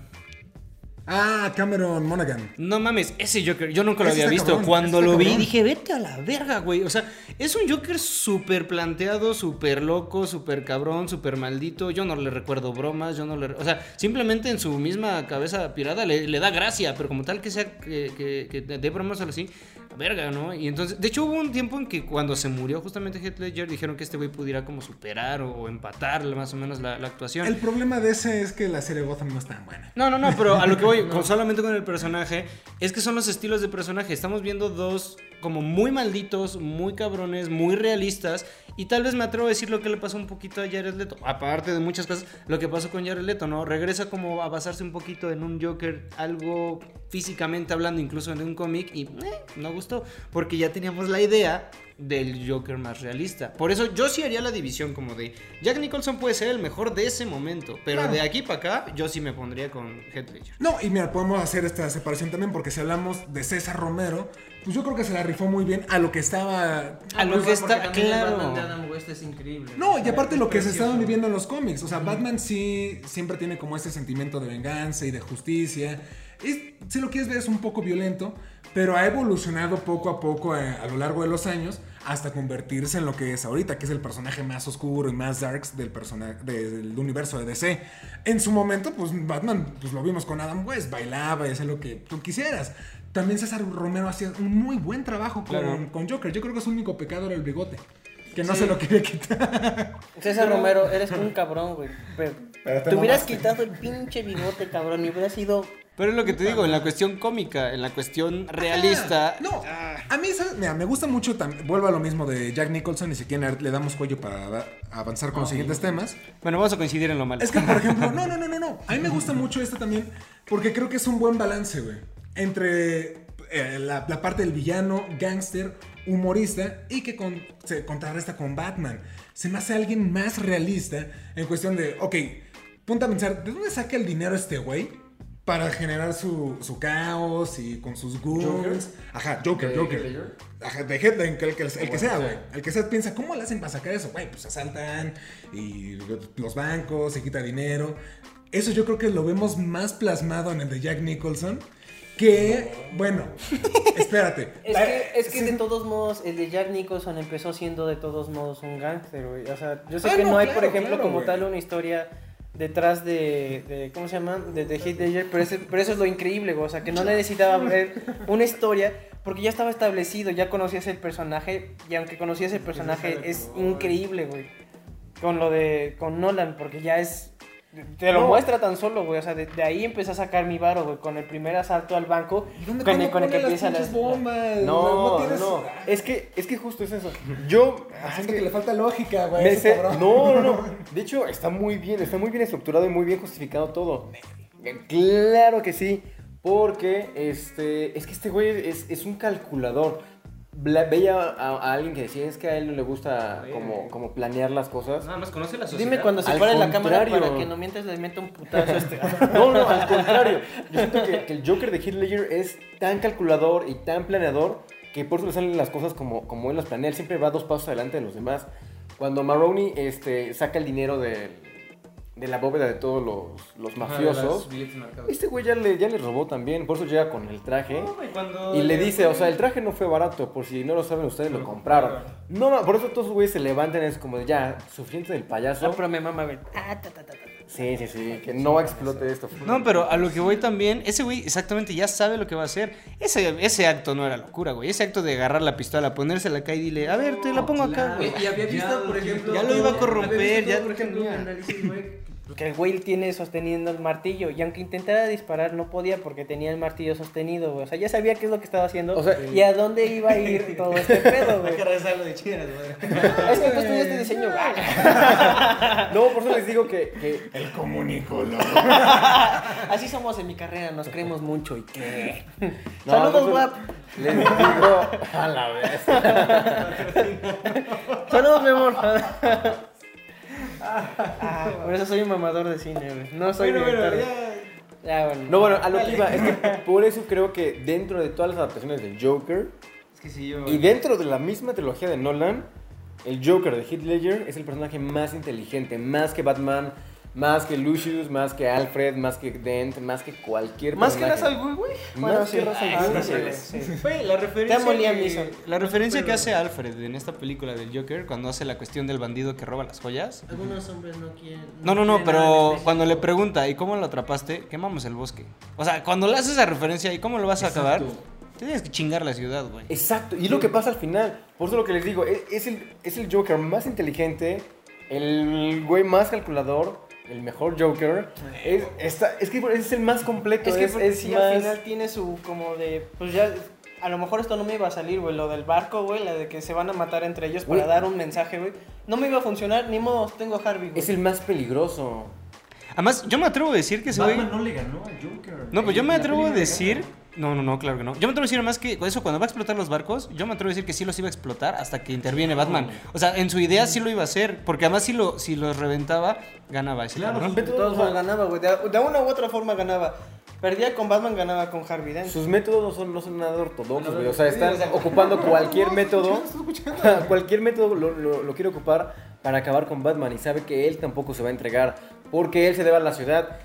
Ah, Cameron Monaghan. No mames, ese Joker, yo nunca lo Ese había visto. cabrón, Cuando lo vi dije, vete a la verga, güey. O sea, es un Joker súper planteado, súper loco, súper cabrón, súper maldito. Yo no le recuerdo bromas, yo no le... O sea, simplemente en su misma cabeza pirada le, le da gracia, pero como tal que sea que, que, que dé bromas o algo así, verga, ¿no? Y entonces, de hecho hubo un tiempo en que cuando se murió justamente Heath Ledger dijeron que este güey pudiera como superar o, empatar más o menos la, la actuación. El problema de ese es que la serie Gotham no es tan buena. No, no, no, pero a lo que voy, con- solamente con el personaje, es que son los estilos de personaje. Estamos viendo dos como muy malditos, muy cabrones, muy realistas. Y tal vez me atrevo a decir lo que le pasó un poquito a Jared Leto. Aparte de muchas cosas, lo que pasó con Jared Leto, ¿no? Regresa como a basarse un poquito en un Joker, algo físicamente hablando, incluso en un cómic, y eh, no gustó. Porque ya teníamos la idea del Joker más realista. Por eso yo sí haría la división como de Jack Nicholson puede ser el mejor de ese momento, pero Claro. de aquí para acá yo sí me pondría con Heath Ledger. No, y mira, podemos hacer esta separación también porque si hablamos de César Romero, pues yo creo que se la rifó muy bien a lo que estaba... A lo Pues, que el claro. Adam West es increíble. No, y aparte lo que se estaban viviendo en los cómics. O sea, Batman sí siempre tiene como ese sentimiento de venganza y de justicia. Es, si lo quieres ver, es un poco violento, pero ha evolucionado poco a poco a, a lo largo de los años hasta convertirse en lo que es ahorita, que es el personaje más oscuro y más darks del, del universo de DC. En su momento, pues Batman, pues lo vimos con Adam West, bailaba y hacía lo que tú quisieras. También César Romero hacía un muy buen trabajo con, Claro. con Joker. Yo creo que su único pecado era el bigote. Que no se lo quería quitar. César Romero, eres un cabrón, güey. Pero Pero te te hubieras quitado el pinche bigote, cabrón, y hubieras sido. Pero es lo que te digo, en la cuestión cómica, en la cuestión realista. Ah, No, a mí, ¿sabes? Mira, me gusta mucho, vuelvo a lo mismo de Jack Nicholson y si quieren le damos cuello para avanzar con los siguientes temas. Bueno, vamos a coincidir en lo malo. Es que, por ejemplo, no, no, no, no, no. A mí me gusta mucho este también porque creo que es un buen balance, güey. Entre eh, la, la parte del villano, gángster, humorista y que con- se contrarresta con Batman. Se me hace alguien más realista en cuestión de, ok, punta a pensar, ¿de dónde saca el dinero este güey? Para generar su, su caos y con sus goons. Ajá, Joker, ¿De Joker. Ajá, de Headline, el, que, el el que sea, güey. El que sea piensa, ¿cómo le hacen para sacar eso? Güey, pues asaltan y los bancos, se quita dinero. Eso yo creo que lo vemos más plasmado en el de Jack Nicholson que, bueno, espérate. Es que, es que Sí. de todos modos, el de Jack Nicholson empezó siendo de todos modos un gángster, güey. O sea, yo sé Ah, que no, no, hay, claro, por ejemplo, claro, como tal una historia detrás de, de- ¿cómo se llama? De, de Heath Ledger, pero, ese- pero eso es lo increíble, güey. O sea, que no necesitaba ver una historia porque ya estaba establecido, ya conocías el personaje y aunque conocías el personaje es increíble, güey. Con lo de, con Nolan, porque ya es... Te lo No. muestra tan solo, güey. O sea, de, de ahí empecé a sacar mi varo, güey. Con el primer asalto al banco. ¿Y dónde Con el, cómo con el que las bombas? No, tienes- no, Es que, es que justo es eso. Yo. Ah, es que le falta lógica, güey. sé- no, no, no. De hecho, está muy bien, está muy bien estructurado y muy bien justificado todo. Claro que sí. Porque este. Es que este güey es, es un calculador. Veía a, a alguien que decía es que a él no le gusta como, como planear las cosas. Nada más conoce la sociedad. Dime cuando se pare la cámara para que no mientras le meta un putazo a este. No, no, al contrario. Yo siento que, que el Joker de Heath Ledger es tan calculador y tan planeador que por eso le salen las cosas como, como él las planea. Él siempre va dos pasos adelante de los demás. Cuando Maroney este, saca el dinero del- de la bóveda de todos los, los mafiosos, este güey ya le, ya le robó también. Por eso llega con el traje. Y le dice, o sea, el traje no fue barato, por si no lo saben ustedes, lo compraron. No, por eso todos los güeyes se levantan, es como de ya, suficiente del payaso. No, pero me mama, güey. Ah, ta, ta, ta, ta. Sí, sí, sí, que no explote esto. No, pero a lo que voy también, ese güey exactamente ya sabe lo que va a hacer. Ese, ese acto no era locura, güey. Ese acto de agarrar la pistola, ponérsela acá y dile, a ver, te la pongo acá, güey. Y había visto, por ejemplo. ya lo iba a corromper, ya por ejemplo, análisis, güey. Que el güey tiene sosteniendo el martillo. Y aunque intentara disparar, no podía porque tenía el martillo sostenido, güey. O sea, ya sabía qué es lo que estaba haciendo. O sea, y a dónde iba a ir todo este pedo, güey. regresarlo de chingas, güey. es que tú estudiaste diseño, güey. No, por eso les digo que, que El comunicólogo. Así somos en mi carrera, nos creemos mucho. ¿Y qué? No, Saludos, guap. les digo a la vez. Saludos, mi amor. Ah, por eso soy un mamador de cine, güey. No soy Bueno, bueno, director. Ya, bueno. No, bueno, a lo que iba, es que por eso creo que dentro de todas las adaptaciones del Joker Es que si yo. y dentro de la misma trilogía de Nolan, el Joker de Heath Ledger es el personaje más inteligente, más que Batman, más que Lucius, más que Alfred, más que Dent, más que cualquier Más que personaje. Ra's al Ghul, güey. Bueno, Más sí. que Ra's al Ah, Ghul, sí, güey. sí. Güey, la referencia, Te amo, Liam que, la referencia que hace Alfred en esta película del Joker, cuando hace la cuestión del bandido que roba las joyas. Algunos hombres no quieren. No, no, no, quieren nada en pero especial. cuando le pregunta, ¿y cómo lo atrapaste? Quemamos el bosque. O sea, cuando le haces esa referencia, ¿y cómo lo vas a acabar? Te tienes que chingar la ciudad, güey. Exacto, y es lo que pasa al final. Por eso lo que les digo, es, es el, es el Joker más inteligente, el güey más calculador, el mejor Joker. Es, está- es que es el más completo. Es que es, porque es sí, más- al final tiene su como de, pues ya, a lo mejor esto no me iba a salir, güey, lo del barco, güey, la de que se van a matar entre ellos para dar un mensaje, güey. No me iba a funcionar, ni modo, tengo a Harvey, güey. es el más peligroso. Además, yo me atrevo a decir que ese güey... No le ganó al Joker. No, pues yo me atrevo a decir. No, no, no, claro que no. Yo me atrevo a decir más que eso, cuando va a explotar los barcos, yo me atrevo a decir que sí los iba a explotar hasta que interviene Batman. O sea, en su idea sí lo iba a hacer, porque además si, lo, si los reventaba, ganaba ese Claro, cabrón. De todos modos ganaba, güey. De, de una u otra forma ganaba. Perdía con Batman, ganaba con Harvey Dent. Sus métodos no son, no son nada ortodoxos, güey. O sea, están ocupando cualquier método. cualquier método lo, lo- lo quiere ocupar para acabar con Batman. Y sabe que él tampoco se va a entregar. Porque él se debe a la ciudad.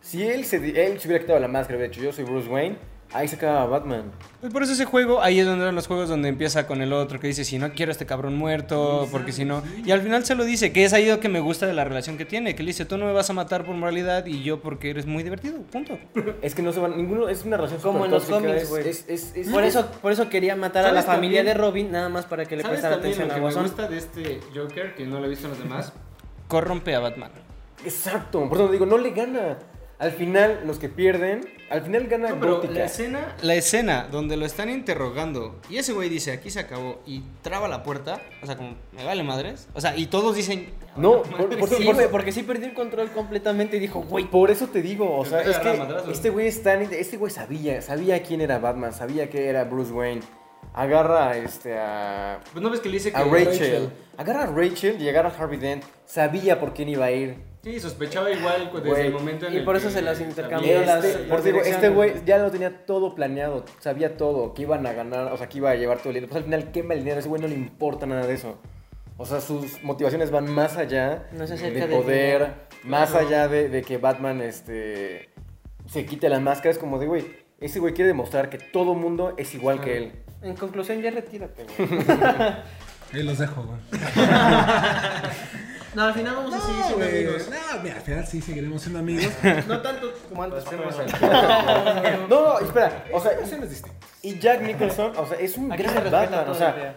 Si él se, él se hubiera quitado la máscara, hubiera dicho yo soy Bruce Wayne, ahí se acaba Batman. Pues por eso ese juego, ahí es donde eran los juegos donde empieza con el otro que dice, si no quiero a este cabrón muerto, porque si no... Y al final se lo dice, que es ahí lo que me gusta de la relación que tiene, que le dice, tú no me vas a matar por moralidad y yo porque eres muy divertido, punto. Es que no se van. Ninguno. Es una relación Como en los cómics, es- güey. es- es- es- Por eso, por eso quería matar a la ¿Sabes familia también? de Robin, nada más para que le prestara atención a Guasón. de este Joker, que no lo he visto en los demás? Corrompe a Batman. Exacto. Por eso digo, no le gana. Al final, los que pierden. Al final gana No, pero Gótica. la escena, la escena donde lo están interrogando y ese güey dice, aquí se acabó, y traba la puerta, o sea, como, me vale madres. O sea, y todos dicen, No, por, por- Sí, por- güey, porque sí perdió el control completamente y dijo, güey, Por eso te digo, o sea, es que este güey es tan- este güey sabía, sabía quién era Batman, sabía que era Bruce Wayne. Agarra este a, pues no ves que le dice que a Rachel. Agarra a Rachel y agarra a Harvey Dent. Sabía por quién iba a ir. Sí, sospechaba igual desde el momento en y el por eso que se las Y intercambió las- este, las digo, este güey ya lo tenía todo planeado, sabía todo, que iban a ganar, o sea, que iba a llevar todo el dinero. Pues al final quema el dinero, a ese güey no le importa nada de eso. O sea, sus motivaciones van más allá No se de poder, más Claro. allá de, de que Batman este, se quite la máscara. Es como de, güey, ese güey quiere demostrar que todo mundo es igual que él. En conclusión, ya retírate, güey. Ahí los dejo, güey. No, al final vamos a seguir No, siendo güey. amigos. No, mira, al final sí seguiremos siendo amigos. No tanto como antes. pero- No, no, espera, o sea, y Jack Nicholson, o sea, es un Aquí se gran respeta Batman, o sea.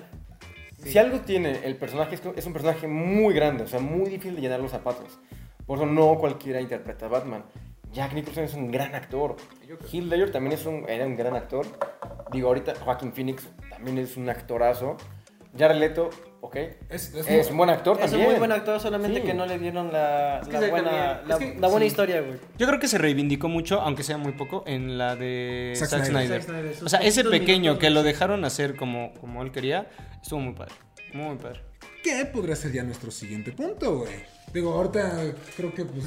Si algo tiene el personaje es, que es un personaje muy grande, o sea, muy difícil de llenar los zapatos. Por eso no cualquiera interpreta a Batman. Jack Nicholson es un gran actor. Heath Ledger también es un, era un gran actor. Digo, ahorita Joaquin Phoenix también es un actorazo. Jared Leto, ok. Es, Es, un buen actor Es un también. muy buen actor, solamente Sí. que no le dieron la, que la buena, la, Es que- la buena sí. historia, güey. Yo creo que se reivindicó mucho, aunque sea muy poco, en la de Zack Zack Snyder. Snyder. Zack Snyder, sus O sea, ese pequeño minutos, que lo dejaron hacer como, como él quería, estuvo muy padre. Muy padre. ¿Qué podría ser ya nuestro siguiente punto, güey? Digo, ahorita creo que pues,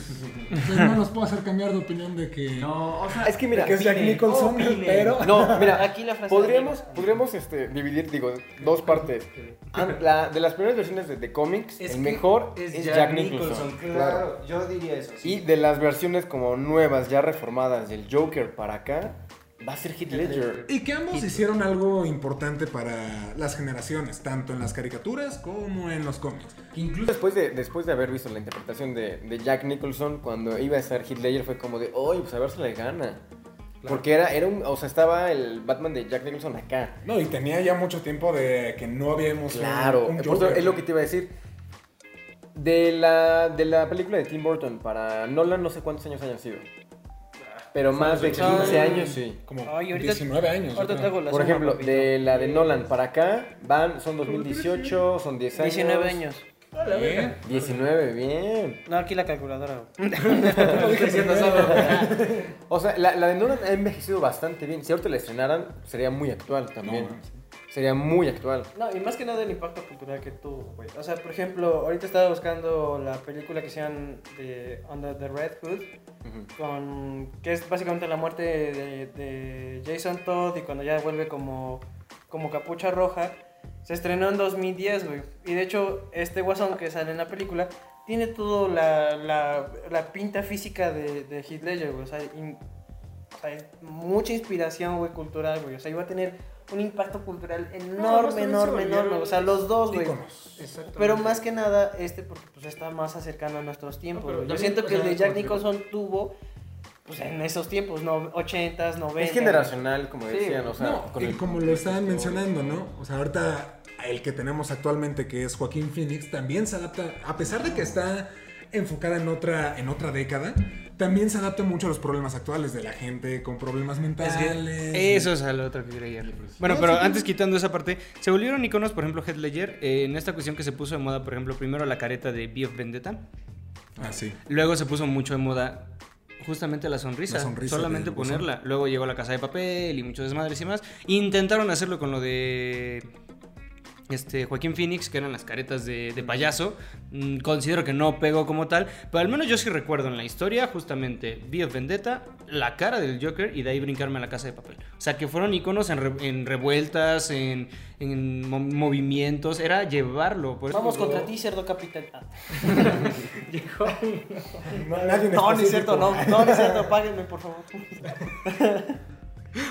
pues, no nos puedo hacer cambiar de opinión de que, No, o sea, Es que mira, que es Jack Nicholson, opinen. pero... No, mira, Aquí la frase podríamos, de- podríamos este, dividir, digo, dos partes. An- la- de las primeras versiones de, de cómics, Es el mejor es, Jack, Nicholson. Claro, yo diría eso. sí. Y de las versiones como nuevas, ya reformadas del Joker para acá, va a ser Heath Ledger. Y que ambos hicieron algo importante para las generaciones, tanto en las caricaturas como en los cómics. Incluso Después de, después de haber visto la interpretación de, de Jack Nicholson, cuando iba a estar Heath Ledger fue como de, oye, pues a ver si le gana. Porque era, era un, o sea, estaba el Batman de Jack Nicholson acá. No, y tenía ya mucho tiempo de que no habíamos un- Claro, un por eso Joker. es lo que te iba a decir. De la, de la película de Tim Burton para Nolan, no sé cuántos años hayan sido. Pero más de 15 Son- años, sí. Como Ay, ahorita- 19 años. yo Ahorita creo. la Por suma, ejemplo, papito. de la de Nolan para acá, van, son 2018, son 10 años. 19 años. Bien. 19, bien. No, aquí la calculadora. güey. O sea, la, la de Nolan ha envejecido bastante bien. Si ahorita la estrenaran, sería muy actual también. No, sería muy actual. No, y más que nada el impacto cultural que tuvo, güey. O sea, por ejemplo, ahorita estaba buscando la película que hicieron de Under the Red Hood, Ujú. con, que es básicamente la muerte de, de Jason Todd y cuando ya vuelve como, como capucha roja. Se estrenó en 2010, güey. Y de hecho, este guasón que sale en la película tiene toda la, la, la pinta física de, de Heath Ledger, güey. O sea, in- o sea, mucha inspiración, güey, cultural, güey. O sea, iba a tener un impacto cultural enorme, enorme, enorme. O sea, los dos, güey. Pero más que nada, este porque pues está más cercano a nuestros tiempos. No. Yo también, siento que el de Jack Nicholson tuvo pues en esos tiempos, no, 80s, 90 Es generacional, como Sí, decían, o sea, No, con y el- como lo estaban historia. mencionando, ¿no? O sea, ahorita el que tenemos actualmente, que es Joaquín Phoenix, también se adapta, a pesar de que está enfocada en otra, en otra década, también se adapta mucho a los problemas actuales de la gente con problemas Es mentales. que eso es a lo otro que quería ir. Bueno, No, pero antes quitando esa parte, se volvieron iconos, por ejemplo, Heath Ledger, eh, en esta cuestión que se puso de moda, por ejemplo, primero la careta de B of Vendetta, Ah, sí. luego se puso mucho de moda justamente la sonrisa, La sonrisa solamente ponerla, luego llegó la casa de papel y muchos desmadres y más, intentaron hacerlo con lo de este Joaquín Phoenix, que eran las caretas de, de payaso. Mm, considero que no pegó como tal, pero al menos yo sí recuerdo en la historia justamente V of Vendetta, la cara del Joker y de ahí brincarme a la casa de papel. O sea, que fueron iconos en, re- en revueltas, en, en mo- movimientos, era llevarlo. por Vamos contra ti, cerdo en No, no es cierto, no, no, no es cierto, páguenme, por favor.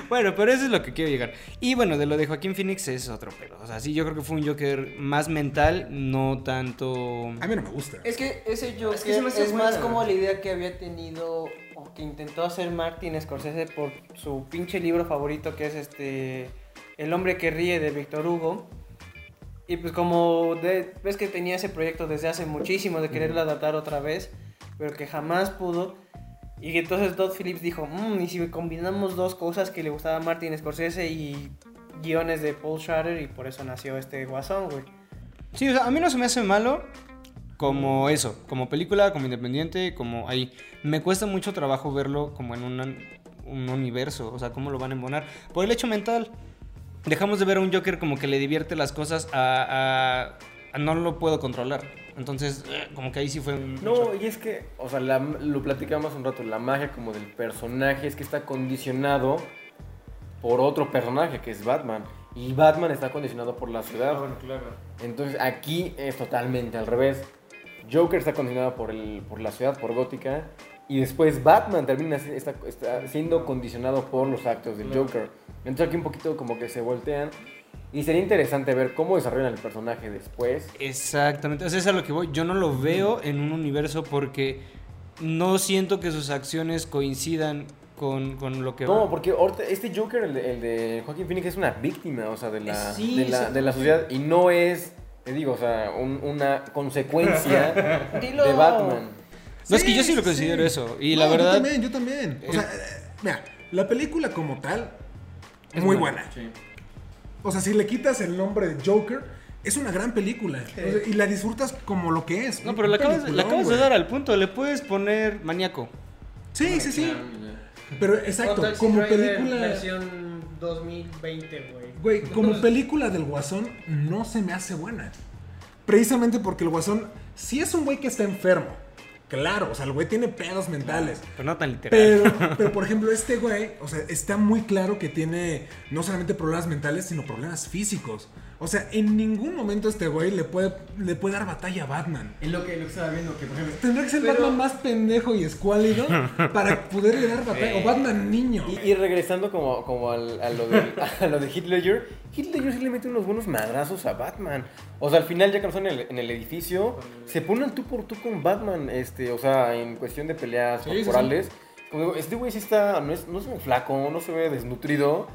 Bueno, pero eso es lo que quiero llegar. Y bueno, de lo de Joaquín Phoenix es otro pedo. O sea, sí, yo creo que fue un Joker más mental, no tanto... A mí no me gusta. Es que ese Joker Es que más buena. como la idea que había tenido o que intentó hacer Martin Scorsese por su pinche libro favorito que es este El hombre que ríe de Víctor Hugo. Y pues como de- ves que tenía ese proyecto desde hace muchísimo de quererlo adaptar otra vez, pero que jamás pudo. Y entonces Todd Phillips dijo, "Mm, y si combinamos dos cosas que le gustaba a Martin Scorsese y guiones de Paul Schrader y por eso nació este guasón, güey. Sí, o sea, a mí no se me hace malo como eso, como película, como independiente, como ahí. Me cuesta mucho trabajo verlo como en una- un universo, o sea, cómo lo van a embonar. Por el hecho mental. Dejamos de ver a un Joker como que le divierte las cosas a, a- a no lo puedo controlar. Entonces, eh, como que ahí sí fue un... No, y es que, o sea, la- lo platicamos un rato, la magia como del personaje es que está condicionado por otro personaje que es Batman. Y Batman está condicionado por la ciudad. claro. Entonces aquí es totalmente al revés. Joker está condicionado por, el, por la ciudad, por Gótica. Y después Batman termina está, está siendo condicionado por los actos del Joker. Entonces aquí un poquito como que se voltean. Y sería interesante ver cómo desarrollan el personaje después. Exactamente, o sea, es a lo que voy. Yo no lo veo en un universo porque no siento que sus acciones coincidan con, con lo que va. No, porque ahorita este Joker, el de, el de Joaquin Phoenix, es una víctima, o sea, de la, Sí, de la, sí. de la sociedad. Y no es, te digo, o sea, un- una consecuencia Dilo. de Batman. No, es que yo sí lo considero sí. eso. Y No, la verdad... Yo también, yo también. O sea, eh, mira, la película como tal es muy buena. Sí. O sea, si le quitas el nombre de Joker, es una gran película. O sea, y la disfrutas como lo que es. No, pero le acabas, peliculón, acabas de dar al punto. Le puedes poner maníaco. Sí, sí, sí. Pero exacto, como película. Versión 2020, güey. Güey, como película del Guasón no se me hace buena. Precisamente porque el Guasón sí es un güey que está enfermo. Claro, o sea, el güey tiene pedos mentales. Pero no tan literal. Pero, pero por ejemplo, este güey, o sea, está muy claro que tiene no solamente problemas mentales, sino problemas físicos. O sea, en ningún momento este güey le puede, le puede dar batalla a Batman. Es lo que, lo que estaba viendo, que por ejemplo. Tendrá que ser Pero- Batman más pendejo y escuálido para poderle dar batalla. O Batman niño. Y, y regresando como, como al- a, lo de, a lo de Heath Ledger sí le mete unos buenos madrazos a Batman. O sea, al final ya que no están en el, en el edificio, se ponen tú por tú con Batman, este, o sea, en cuestión de peleas Sí, sí, corporales. Como digo, este güey sí está, no, es, no se ve flaco, no se ve desnutrido.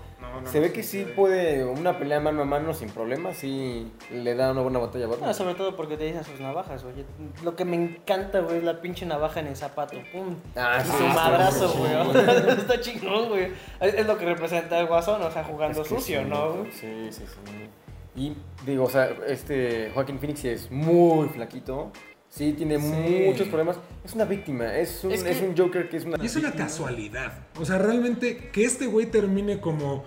se ve que sí puede, una pelea mano a mano sin problemas, sí le da una buena batalla a Batman. Ah, sobre todo porque te dice sus navajas, güey. Lo que me encanta, güey, es la pinche navaja en el zapato. Pum. Ah, Y sí, su madrazo, güey. Está chingón, güey. Es, lo que representa el guasón, o sea, jugando Es que sucio, sí, ¿no? güey? Sí, sí, sí. Y digo, o sea, este Joaquín Phoenix es muy flaquito. Sí, tiene muchos problemas. Es una víctima. Es un, Es es que- un Joker que es una. Y es una casualidad. O sea, realmente que este güey termine como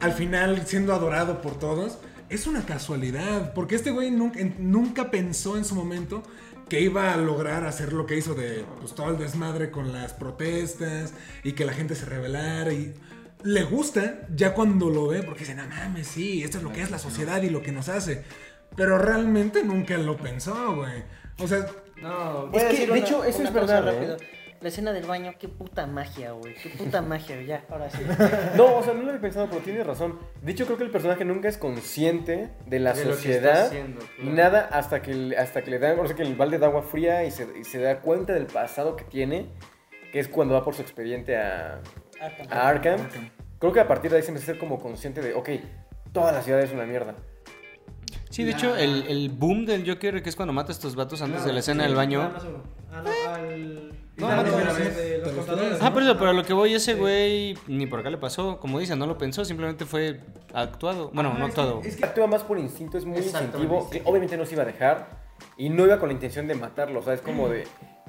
al final siendo adorado por todos, es una casualidad. Porque este güey nunca, nunca pensó en su momento que iba a lograr hacer lo que hizo de pues, todo el desmadre con las protestas y que la gente se rebelara y le gusta ya cuando lo ve porque dice, no mames, sí, esto es lo que es la sociedad y lo que nos hace. Pero realmente nunca lo pensó, güey. O sea, No, Es que, de hecho, eso es verdad, rápido. ¿eh? La escena del baño, qué puta magia, güey. Qué puta magia, ya, ahora sí. No, o sea, no lo había pensado, pero tienes razón. De hecho, creo que el personaje nunca es consciente de la De sociedad. haciendo, claro. nada hasta que, hasta que le dan, o sea, que el balde de agua fría y se, y se da cuenta del pasado que tiene. que es cuando va por su expediente a, Arkham. a Arkham. Arkham. Creo que a partir de ahí se empieza a ser como consciente de, ok, toda la ciudad es una mierda. Sí, de hecho, el, el boom del Joker, que es cuando mata a estos vatos antes de la escena Sí, del baño. Ah, no, al. No, no, no, sí, de los contadores. Ah, por eso, pero a lo que voy, ese güey ni por acá le pasó. Como dicen, no lo pensó, simplemente fue actuado. Bueno, no es que- actuado. es que- Actúa más por instinto, es muy instintivo, sí. que obviamente no se iba a dejar y no iba con la intención de matarlo, o sea, es como de...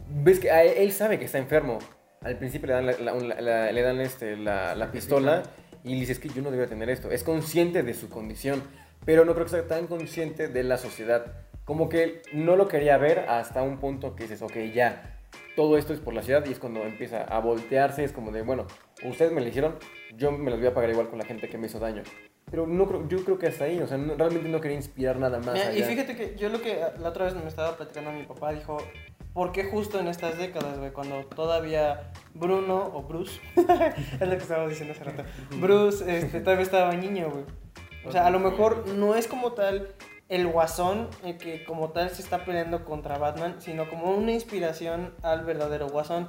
Ves que a él, él sabe que está enfermo. Al principio le dan, la, la- la- la- le dan este, la, la pistola y le dice, es que yo no debería tener esto. Es consciente de su condición, pero no creo que sea tan consciente de la sociedad. Como que no lo quería ver hasta un punto que dices, ok, ya, todo esto es por la ciudad y es cuando empieza a voltearse, es como de, bueno, ustedes me lo hicieron, yo me los voy a pagar igual con la gente que me hizo daño. Pero no creo, yo creo que hasta ahí, o sea, no- realmente no quería inspirar nada más. Mira, y allá. fíjate que yo lo que la otra vez me estaba platicando a mi papá, dijo, ¿por qué justo en estas décadas, güey? Cuando todavía Bruno o Bruce, es lo que estábamos diciendo hace rato, Bruce este, todavía estaba niño, güey. O sea, a lo mejor no es como tal el guasón el que como tal se está peleando contra Batman, sino como una inspiración al verdadero guasón.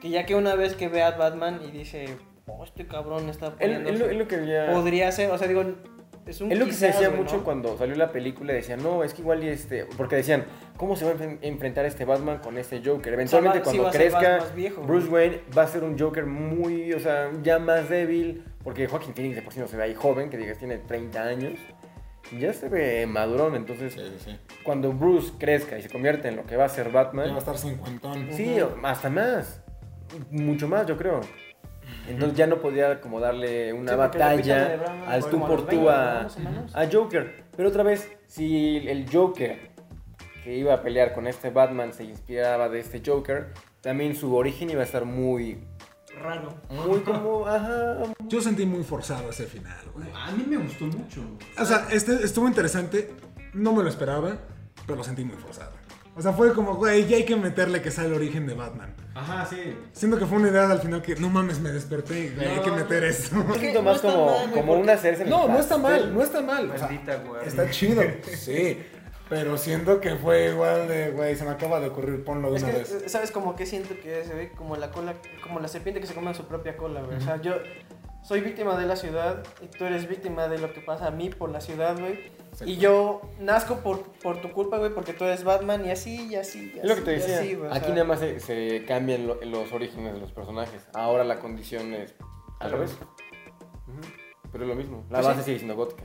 Que ya que una vez que ve a Batman y dice, oh, este cabrón está Él, peleando, él lo- él lo que había- podría ser, o sea, digo, es un Es lo que se decía güey, mucho ¿no? cuando salió la película, decían, no, es que igual y este, porque decían, ¿cómo se va a enfren- enfrentar este Batman con este Joker? Eventualmente O sea, va- sí cuando ser crezca, viejo, Bruce. Wayne va a ser un Joker muy, o sea, ya más débil, porque Joaquin Phoenix de por sí no se ve ahí joven, que digas, tiene 30 años, ya se ve madurón, entonces Sí, sí, sí. cuando Bruce crezca y se convierte en lo que va a ser Ya va a Batman, estar cincuentón. sí, hasta más, mucho más yo creo. Entonces ya no podía como darle una Sí, batalla LeBron al tú por tú 20, a, a Joker. Pero otra vez, si el Joker que iba a pelear con este Batman se inspiraba de este Joker, también su origen iba a estar muy, Raro. muy como, ajá. Yo sentí muy forzado ese final, güey. A mí me gustó mucho. O sea, este estuvo interesante. No me lo esperaba, pero lo sentí muy forzado. O sea, fue como, güey, ya hay que meterle que sea el origen de Batman. Ajá, sí. Siento que fue una idea al final que, no mames, me desperté, güey, hay que meter esto. Un que poquito más como, como porque- una el No, no está mal, no está mal. O sea, Maldita güey. está chido, sí. Pero siento que fue igual de, güey, se me acaba de ocurrir, ponlo de Es una que, vez. ¿sabes como que siento que se ve como la cola, como la serpiente que se come su propia cola, güey? O sea, yo soy víctima de la ciudad y tú eres víctima de lo que pasa a mí por la ciudad, güey. Y yo nazco por, por tu culpa, güey, porque tú eres Batman y así, y así, y Es lo que te así, decía. así, güey, Aquí sea, nada más se, se cambian lo- los orígenes de los personajes. Ahora la condición es al revés. Ujú. Pero es lo mismo. La Pues base sí. sigue siendo gótica.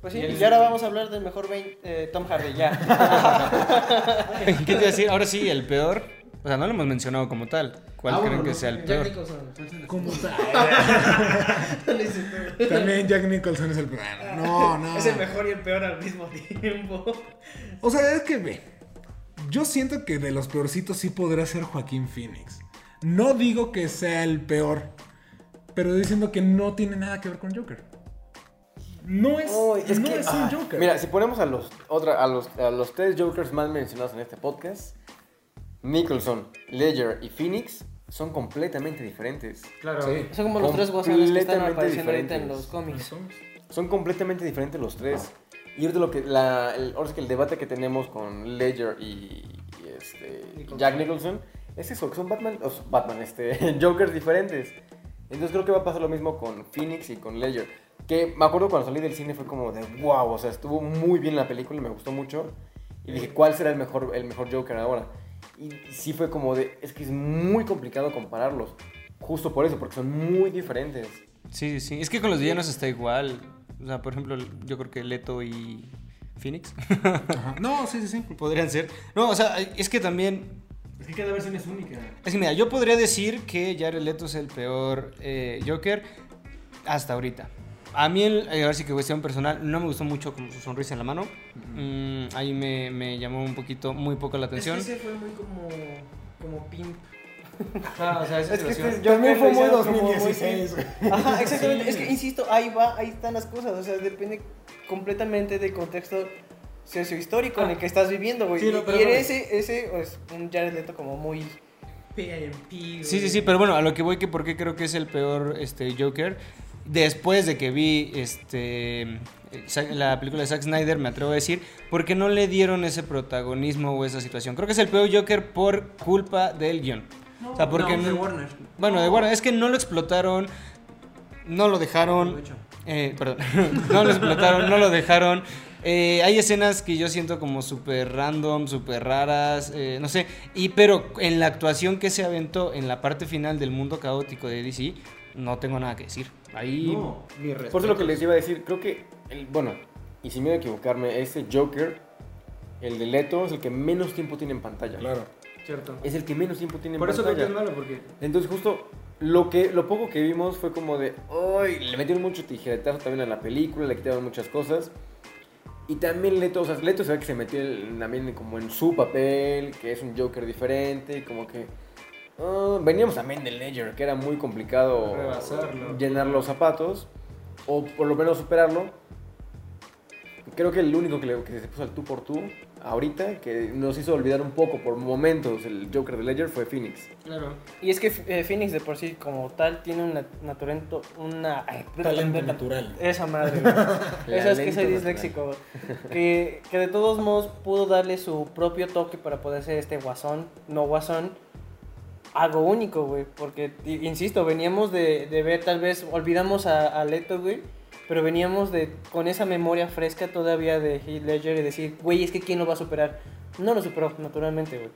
Pues sí, Y el- y ahora vamos a hablar del mejor eh, Tom Hardy, ya. ¿Qué te iba a decir? Ahora sí, el peor. O sea, no lo hemos mencionado como tal. ¿Cuál Ah, creen bueno, que no, sea el Jack peor? Nicholson. ¿cuál es el- ¿Cómo está? También Jack Nicholson es el peor. No, no. Es el mejor y el peor al mismo tiempo. O sea, es que ve. Yo siento que de los peorcitos sí podría ser Joaquín Phoenix. No digo que sea el peor, pero diciendo que no tiene nada que ver con Joker. No es, es no que, es ah, un Joker. Mira, si ponemos a los, otra, a, los, a los tres Jokers más mencionados en este podcast, Nicholson, Ledger y Phoenix son completamente diferentes. Claro. Sí. Son como los tres guasones que están Completamente apareciendo ahorita en diferentes. los cómics. Son completamente diferentes los tres. Y ahorita lo que, la, el, ahora sí que el debate que tenemos con Ledger y, y este, Jack Nicholson es eso, que son Batman, o sea, Batman, este, Jokers diferentes. Entonces creo que va a pasar lo mismo con Phoenix y con Ledger. Que me acuerdo cuando salí del cine fue como de wow, o sea, estuvo muy bien la película, me gustó mucho. Y dije, ¿cuál será el mejor, el mejor Joker ahora? Y sí fue como de, es que es muy complicado compararlos. Justo por eso, porque son muy diferentes. Sí, sí, sí. Es que con los villanos está igual. O sea, por ejemplo, yo creo que Leto y Phoenix Ajá. No, sí, sí, sí. podrían ser. No, o sea, es que también Es que cada versión es única. Es que mira, yo podría decir que Jared Leto es el peor eh, Joker hasta ahorita. A mí, el, eh, ahora sí que cuestión personal, no me gustó mucho como su sonrisa en la mano. Mm, ahí me, me llamó un poquito, muy poco la Es que atención. ese fue muy como. como pimp. Claro, o sea, esa Es que situación. este Joker También fue muy hicieron como 2016, güey. Ajá, exactamente. Sí. Es que, insisto, ahí va, ahí están las cosas. O sea, depende completamente del contexto sociohistórico en el que estás viviendo, güey. Sí, no, y pero y bueno. ese, ese es un Jared Leto como muy... PIMP. Sí, sí, sí, pero bueno, a lo que voy que por qué creo que es el peor este, Joker. Después de que vi este, la película de Zack Snyder, me atrevo a decir, porque no le dieron ese protagonismo o esa situación. Creo que es el peor Joker por culpa del guion. O sea, porque no, de no- Warner. Bueno, de Warner, es que no lo explotaron, no lo dejaron. Eh, perdón, no lo explotaron, no lo dejaron. Eh, hay escenas que yo siento como súper random, súper raras, eh, no sé. Y pero en la actuación que se aventó en la parte final del mundo caótico de DC, no tengo nada que decir. Ahí. No, mi. Por eso lo que les iba a decir, creo que, el, bueno, y sin miedo a equivocarme, ese Joker, el de Leto, es el que menos tiempo tiene en pantalla. Claro. Cierto. Es el que menos tiempo tiene en Por eso que pantalla. es malo, porque Entonces justo lo que lo poco que vimos fue como de, ¡ay! Le metieron mucho tijeretazo también a la película, le quitaron muchas cosas. Y también Leto, o sea, Leto se ve que se metió el- también como en su papel, que es un Joker diferente, y como que... ah, veníamos también de Ledger, que era muy complicado Rebasarlo. llenar los zapatos, o por lo menos superarlo. Creo que el único que, le- que se puso al tú por tú, ahorita, que nos hizo olvidar un poco por momentos el Joker de Ledger fue Phoenix. claro. Y es que eh, Phoenix de por sí como tal tiene un naturento, una... ay, Talento natural. Esa madre. Esa es que soy disléxico. Que, que de todos modos pudo darle su propio toque para poder ser este guasón, no guasón, algo único, güey. Porque, insisto, veníamos de, de ver, tal vez olvidamos a, a Leto, güey. Pero veníamos de con esa memoria fresca todavía de Heath Ledger y decir, güey, es que ¿quién lo va a superar? No lo superó, naturalmente, güey.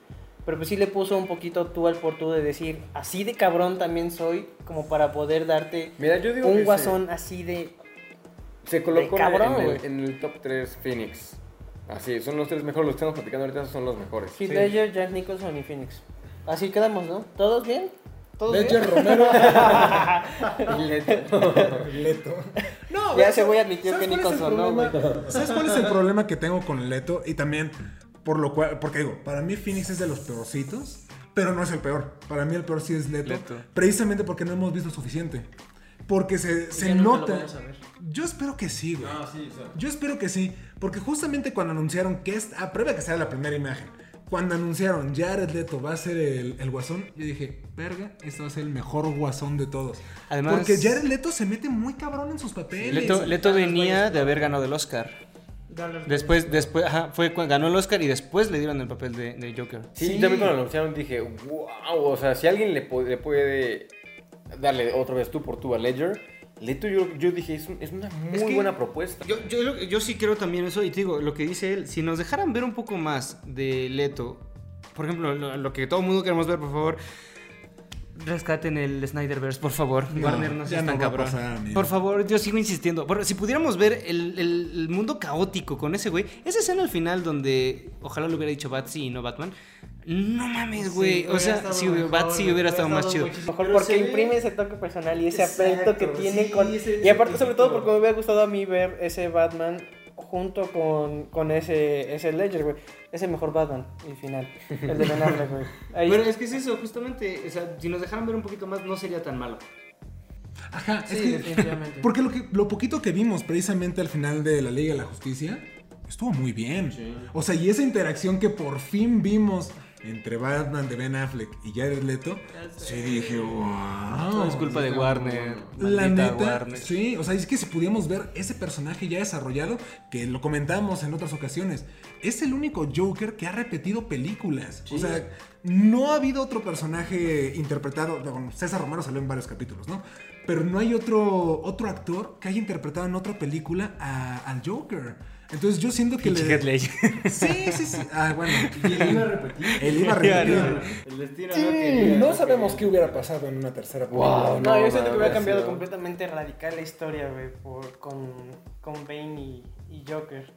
Pero pues sí le puso un poquito tú al por tú de decir, así de cabrón también soy, como para poder darte Mira, yo digo un se- guasón así de... Se, colocó de cabrón, en, el, en el top 3 Phoenix. Así, son los tres mejores, los que estamos platicando ahorita son los mejores. Heath Ledger, Jack Nicholson y Phoenix. Así quedamos, ¿no? ¿Todos bien? ¿Todos Ledger bien? Romero. Leto. Leto. No, Ya ese güey admitió ¿sabes que Nicholson no, güey. problema? ¿Sabes cuál es el problema que tengo con Leto? Y también, por lo cual, porque digo, para mí Phoenix es de los peorcitos, pero no es el peor. Para mí el peor sí es Leto. Leto. Precisamente porque no hemos visto suficiente. Porque se, se nota. vamos a ver. Yo espero que sí, güey. Ah, sí, sea. Yo espero que sí, porque justamente cuando anunciaron que es a prueba que sale la primera imagen, cuando anunciaron Jared Leto va a ser el, el guasón, yo dije, verga, este va a ser el mejor guasón de todos. Además- porque Jared Leto se mete muy cabrón en sus papeles. Leto, Leto venía de haber ganado el Oscar. Después, después, ajá, fue cuando ganó el Oscar y después le dieron el papel de, de Joker. Sí, Sí. también cuando lo anunciaron dije, wow, o sea, si alguien le, le puede darle otra vez tú por tú a Ledger, Leto yo, yo dije, es, un- es una muy Es que- buena propuesta. Yo, yo, lo- yo sí creo también eso y te digo, lo que dice él, si nos dejaran ver un poco más de Leto, por ejemplo, lo, lo que todo el mundo queremos ver, por favor, rescaten el Snyderverse, por favor. No, Warner, no ya seas no tan a cabrón. pasar, por favor, yo sigo insistiendo. Por- si pudiéramos ver el, el- el mundo caótico con ese güey, esa escena al final donde ojalá lo hubiera dicho Batsy y no Batman. No mames, güey. Sí, o hubiera sea, si mejor, Batsy hubiera hubiera estado más chido. Mejor Pero porque imprime ese toque personal y ese Exacto, afecto que tiene sí, con... Y aparte, sobre todo, porque me hubiera gustado a mí ver ese Batman junto con, con ese, ese Ledger, güey. Ese mejor Batman, el final. El de Ben Affleck, güey. Ahí- Pero es que es eso, justamente, o sea, si nos dejaran ver un poquito más, no sería tan malo. Ajá, Sí, es que. definitivamente. Porque lo, que, lo poquito que vimos precisamente al final de la Liga de la Justicia estuvo muy bien. O sea, y esa interacción que por fin vimos entre Batman de Ben Affleck y Jared Leto, sí dije, wow. Todo es culpa de Warner. La neta, Warner. sí, o sea, es que si pudiéramos ver ese personaje ya desarrollado, que lo comentamos en otras ocasiones, es el único Joker que ha repetido películas. O sea, no ha habido otro personaje interpretado, bueno, César Romero salió en varios capítulos, ¿no? Pero no hay otro, otro actor que haya interpretado en otra película a- al Joker. Entonces yo siento que Pinche le... Sí, sí, sí. Ah, bueno. Y él iba a repetir. Él iba a repetir. El destino Sí, no quería. no sabemos qué hubiera pasado en una tercera película. Wow, No, yo no, siento que no, hubiera no, cambiado no. completamente radical la historia, güey, por- con, con Bane y, y Joker.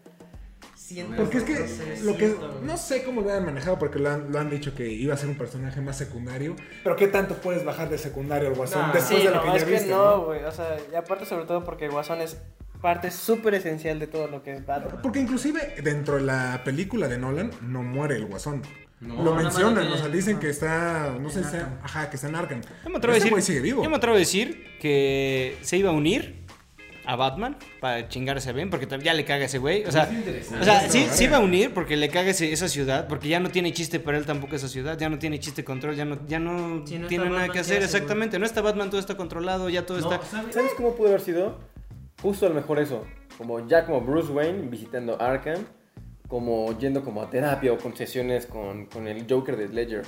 Siento Porque es que no sé, lo que no sé cómo lo han manejado porque lo han, lo han dicho que iba a ser un personaje más secundario. Pero qué tanto puedes bajar de secundario al Guasón después sí, de lo no, que ya es que viste, no, ¿no? güey. O sea, y aparte, sobre todo porque el Guasón es parte súper esencial de todo lo que es Batman. Porque inclusive dentro de la película de Nolan no muere el Guasón. No, lo mencionan, o sea, dicen que está, no sé, En si sea- ajá, que está en Arkham. Yo me atrevo a decir, güey sigue vivo. yo me atrevo a decir que se iba a unir a Batman para chingarse a Ben, porque ya le caga ese güey. O sea, o sea sí, sí iba a unir porque le caga ese- esa ciudad, porque ya no tiene chiste para él tampoco esa ciudad, ya no tiene chiste control, ya no, ya no Si no tiene nada Batman, que ¿qué hacer, hace, exactamente. No está Batman, todo está controlado, ya todo No, está... ¿sabes? ¿Sabes cómo pudo haber sido? Justo a lo mejor eso. Como ya como Bruce Wayne visitando Arkham. Como yendo como a terapia o con sesiones con, con el Joker de Ledger.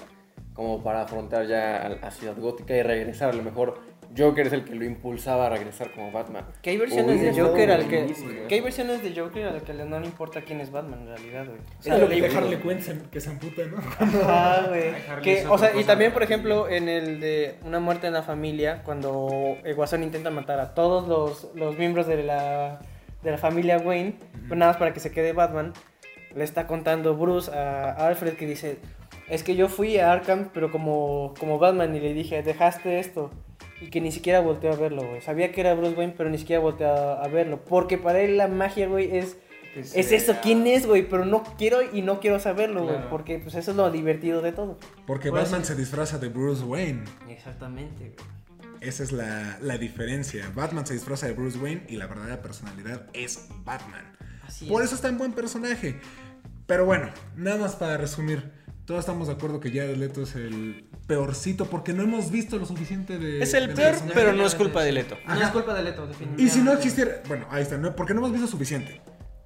como para afrontar ya a, a Ciudad Gótica y regresar. A lo mejor Joker es el que lo impulsaba a regresar como Batman. Que hay versiones Hubiera de Joker al que. buenísimo. Que hay versiones de Joker al que no le importa quién es Batman en realidad, güey. O sea, Es lo que dijo Harley Quinn que se amputa, ¿no? Ajá, güey. Que, o sea, y también, por ejemplo, en el de Una muerte en la familia, cuando el Guasón intenta matar a todos los, los miembros de la, de la familia Wayne, pues nada más para que se quede Batman, le está contando Bruce a Alfred que dice, es que yo fui a Arkham, pero como, como Batman, y le dije, dejaste esto. Y que ni siquiera volteó a verlo, güey. Sabía que era Bruce Wayne, pero ni siquiera volteó a, a verlo. Porque para él la magia, güey, es... Es sea- eso, ¿quién es, güey? Pero no quiero y no quiero saberlo, güey. Claro. Porque pues eso es lo divertido de todo. Porque Por Batman eso- se disfraza de Bruce Wayne. Exactamente, güey. Esa es la, la diferencia. Batman se disfraza de Bruce Wayne y la verdadera personalidad es Batman. Así Por es. eso es tan buen personaje. Pero bueno, nada más para resumir. Todos estamos de acuerdo que Jared Leto es el peorcito porque no hemos visto lo suficiente de. Es el peor, personaje. pero no es culpa de Leto. No es culpa de Leto, definitivamente. Y si no existiera. Bueno, ahí está. No, porque no hemos visto suficiente.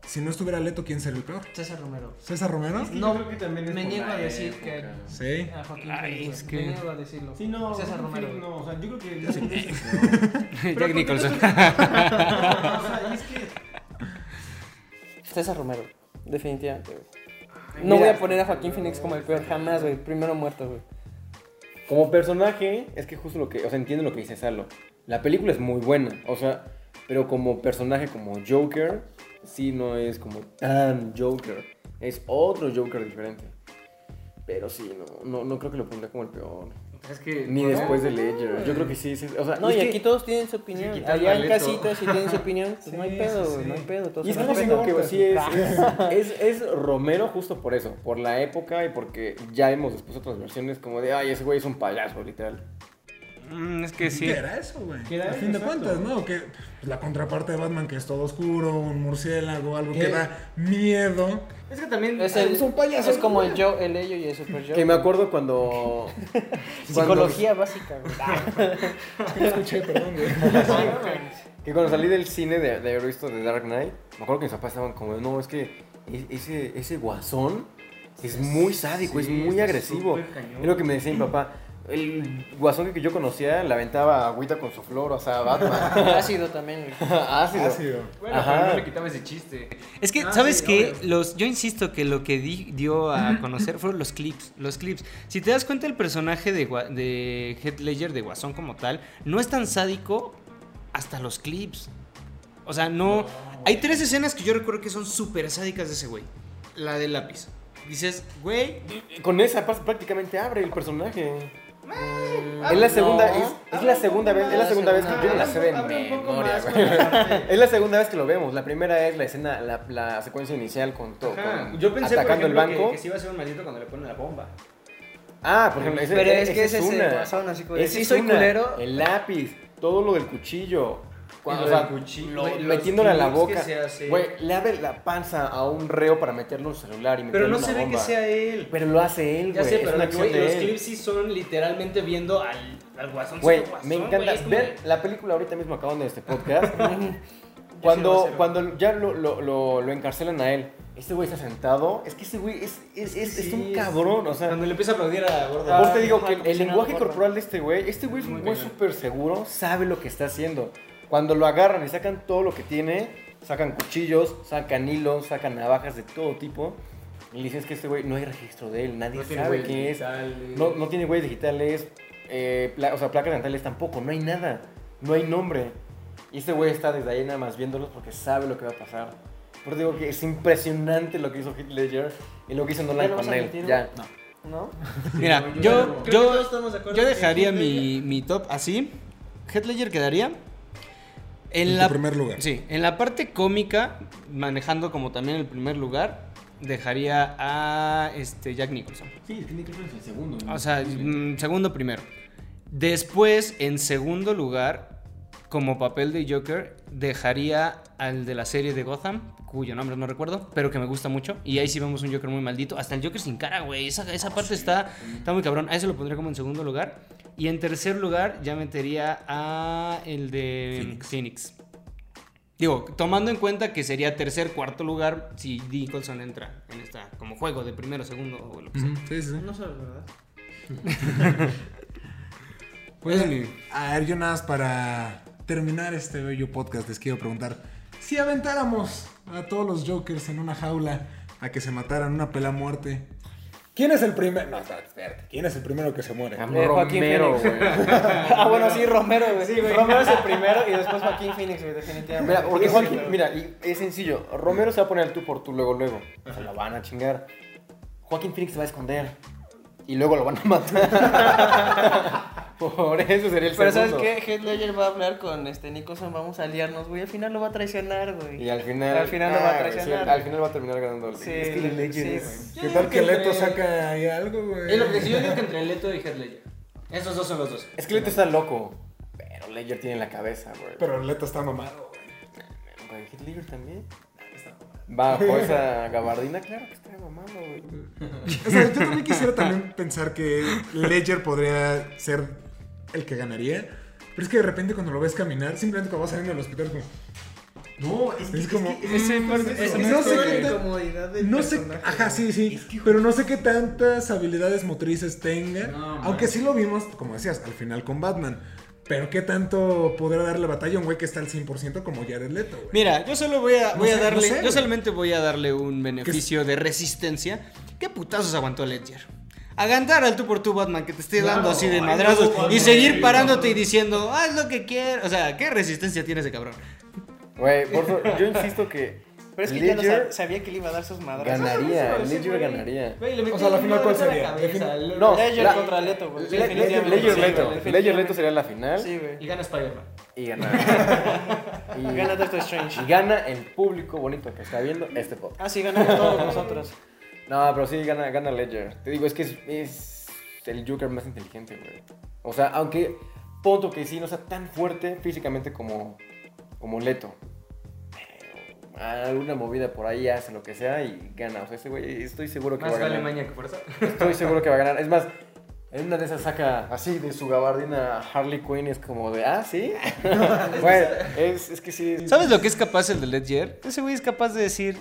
Si no estuviera Leto, ¿quién sería el peor? César Romero. ¿César Romero? Sí, No, yo creo que también es me niego a decir que- Sí. A Joaquín Ay, es Me que- niego a decirlo. Sí, no, César Romero. No, o sea, yo creo que yo es peor. Jack Nicholson. O sea, y es que César Romero. Definitivamente, No voy a poner a Joaquín Phoenix como el peor jamás, güey. Primero muerto, güey. Como personaje, es que justo lo que, o sea, entiendo lo que dice Salo. La película es muy buena, o sea, pero como personaje, como Joker, sí no es como tan Joker. Es otro Joker diferente. Pero sí, no, no, no creo que lo pondría como el peor. Es que Ni no, después de. Ledger. Yo creo que sí, sí. O sea, No, y que- aquí todos tienen su opinión. Allá en a Leto. casita, si tienen su opinión, pues no hay pedo, sí. No hay pedo. Todos Y es que siento que sí es, es, es, es Romero justo por eso, por la época y porque ya hemos después otras versiones como de, ay, ese güey es un payaso, literal. Mm, es que sí. ¿Qué era eso, güey? ¿Qué era A fin de cuentas, ¿no? Que pues, la contraparte de Batman que es todo oscuro, un murciélago, algo que da miedo. Es que también Es, el, Es un payaso, es como el yo, el ello y el super yo. Que me acuerdo cuando... cuando- Psicología básica, güey. Escuché, perdón, güey. Que cuando salí del cine de, de haber visto The Dark Knight, me acuerdo que mis papás estaban como, no, es que ese, ese guasón es muy sádico, es muy agresivo. Es lo que me decía mi papá. El guasón que yo conocía le aventaba agüita con su flor, o sea, Batman. Ácido también. Ácido. Ácido. Bueno, Ajá. pero no le quitaba ese chiste. Es que, Ah, ¿sabes sí, qué? obvio. Los, yo insisto que lo que di- dio a conocer fueron los clips. Los clips. Si te das cuenta, el personaje de, de Heath Ledger, de Guasón como tal, no es tan sádico hasta los clips. O sea, no. Hay tres escenas que yo recuerdo que son súper sádicas de ese güey. La del lápiz. Dices, güey. Con esa prácticamente abre el personaje. Es la segunda, no. es, es la segunda vez, es la segunda vez que yo me la sé de memoria, Es la segunda vez que lo vemos. La primera es la escena, la, la secuencia inicial con todo, Yo pensé, por atacando el ejemplo, banco. que, que sí iba a ser un maldito cuando le ponen la bomba. Ah, por ejemplo, ese, Pero es ese que ese es el una. guasón, así Ese sí es soy una. culero. El lápiz, todo lo del cuchillo. Cuando, o sea, cuchillo, lo- metiéndole a la boca. Güey, le abre la panza a un reo para meterle un celular y Pero no una se ve que bomba. sea él. Pero lo hace él, Ya güey. sé, es pero lo que los clips sí son literalmente viendo al, al guasón. Güey, me encanta es como ver la película ahorita mismo acabando de este podcast. Sí cuando voy a hacer, cuando ya lo, lo, lo, lo encarcelan a él, este güey está sentado. Es que este güey es, es, es, es un Sí, cabrón, o sea. Cuando le empieza a aplaudir a Gorda. Por te digo Ah, que el lenguaje corporal de este güey, este güey es un Muy güey súper seguro, sabe lo que está haciendo. Cuando lo agarran y sacan todo lo que tiene, sacan cuchillos, sacan hilos, sacan navajas de todo tipo. Y le dicen es que este güey no hay registro de él, nadie No tiene sabe huellas quién es. No, no tiene huellas digitales, eh, o sea, placas dentales tampoco, no hay nada, no hay nombre. Y este güey está desde ahí nada más viéndolos porque sabe lo que va a pasar. Por eso digo que es impresionante lo que hizo Heath Ledger y lo que hizo Nolan ¿Ya lo con él. Ya. ¿No? Mira, yo- yo, yo, dejaría mi, mi top así. Heath Ledger quedaría. En, En la, tu primer lugar. Sí, en la parte cómica, manejando como también el primer lugar, dejaría a este Jack Nicholson. Sí, es que Nicholson es el segundo. ¿no? O sea, mm, segundo primero. Después, en segundo lugar, como papel de Joker, dejaría al de la serie de Gotham, cuyo nombre no recuerdo, pero que me gusta mucho. Y ahí sí vemos un Joker muy maldito. Hasta el Joker sin cara, güey. Esa, esa parte está, está muy cabrón. A eso lo pondría como en segundo lugar. Y en tercer lugar, ya metería a el de Phoenix. Phoenix. Digo, tomando en cuenta que sería tercer, cuarto lugar si Nicholson entra en esta como juego de primero, segundo o lo que sea. Sí, sí, sí. No sabes, ¿verdad? Pues, Es mi- a ver, yo nada más para terminar este bello podcast les quiero preguntar, si aventáramos a todos los Jokers en una jaula a que se mataran una pela a muerte, ¿quién es el primero? No, espérate. ¿Quién es el primero que se muere? Romero, Phoenix. güey. ah, bueno, sí, Romero, güey. Romero es el primero y después Joaquín Phoenix, güey, definitivamente. Mira, porque Sí, Joaquín, güey. mira, y es sencillo. Romero se va a poner el tú por tú luego, luego. Se lo van a chingar. Joaquín Phoenix se va a esconder. Y luego lo van a matar. por eso sería el Pero ¿sabes qué? Heath Ledger va a hablar con este Nicholson, vamos a aliarnos, güey. Al final lo va a traicionar, güey. Y al final. Al final lo va a Ah, traicionar. sí, al final va a terminar ganando. el- Sí, es que el Ledger sí, ¿Qué tal que que Leto entre- saca ahí algo, güey? Es lo que yo digo que entre Leto y Heath Ledger. Esos dos son los dos. Es que Leto está loco. Pero Ledger tiene la cabeza, güey. Pero Leto está mamado, güey. Güey, Heath Ledger también. Bajo esa gabardina, claro que está mamado, güey. O sea, yo también quisiera también pensar que Ledger podría ser el que ganaría. Pero es que de repente cuando lo ves caminar, simplemente cuando vas saliendo del hospital, es como... No, es Es como... Ese parte- mm, ese no sé qué incomodidad del No sé, ajá, sí, sí, pero no sé qué tantas habilidades motrices tenga, No, aunque sí lo vimos, como decías, al final con Batman, pero qué tanto podrá darle batalla a un güey que está al 100% como Jared Leto, güey. Mira, yo solo voy a, No voy a sé, no darle, sé, yo solamente voy a darle un beneficio de resistencia. ¿Qué putazos aguantó Ledger? Agantar al tú por tú Batman que te esté dando así de madrazos no, y seguir parándote y diciendo, haz lo que quieras. O sea, ¿qué resistencia tiene ese cabrón? Güey, por favor, yo insisto que. Pero es que ya no sabía que le iba a dar sus madrazos. ganaría. Ledger ganaría. O sea, la final, ¿cuál sería? No, Ledger la- contra Leto, güey. Le- Definitivamente. Ledger Leto. Ledger Leto sería la final. Sí, güey. Y gana Spider-Man. Y gana. y, Gana Doctor Strange. y gana el público bonito que está viendo este podcast. Ah, sí, ganamos todos nosotros. No, pero sí gana, gana Ledger. Te digo, es que es, es el Joker más inteligente, güey. O sea, aunque punto que sí no sea tan fuerte físicamente como, como Leto. Alguna movida por ahí hace lo que sea y gana. O sea, ese güey estoy seguro que Más va a vale ganar. maña que fuerza. Estoy seguro que va a ganar. Es más, en una de esas saca así de su gabardina Harley Quinn. Es como de, ah, sí. bueno, es, es que sí. ¿Sabes lo que es capaz el de Ledger? Ese güey es capaz de decir,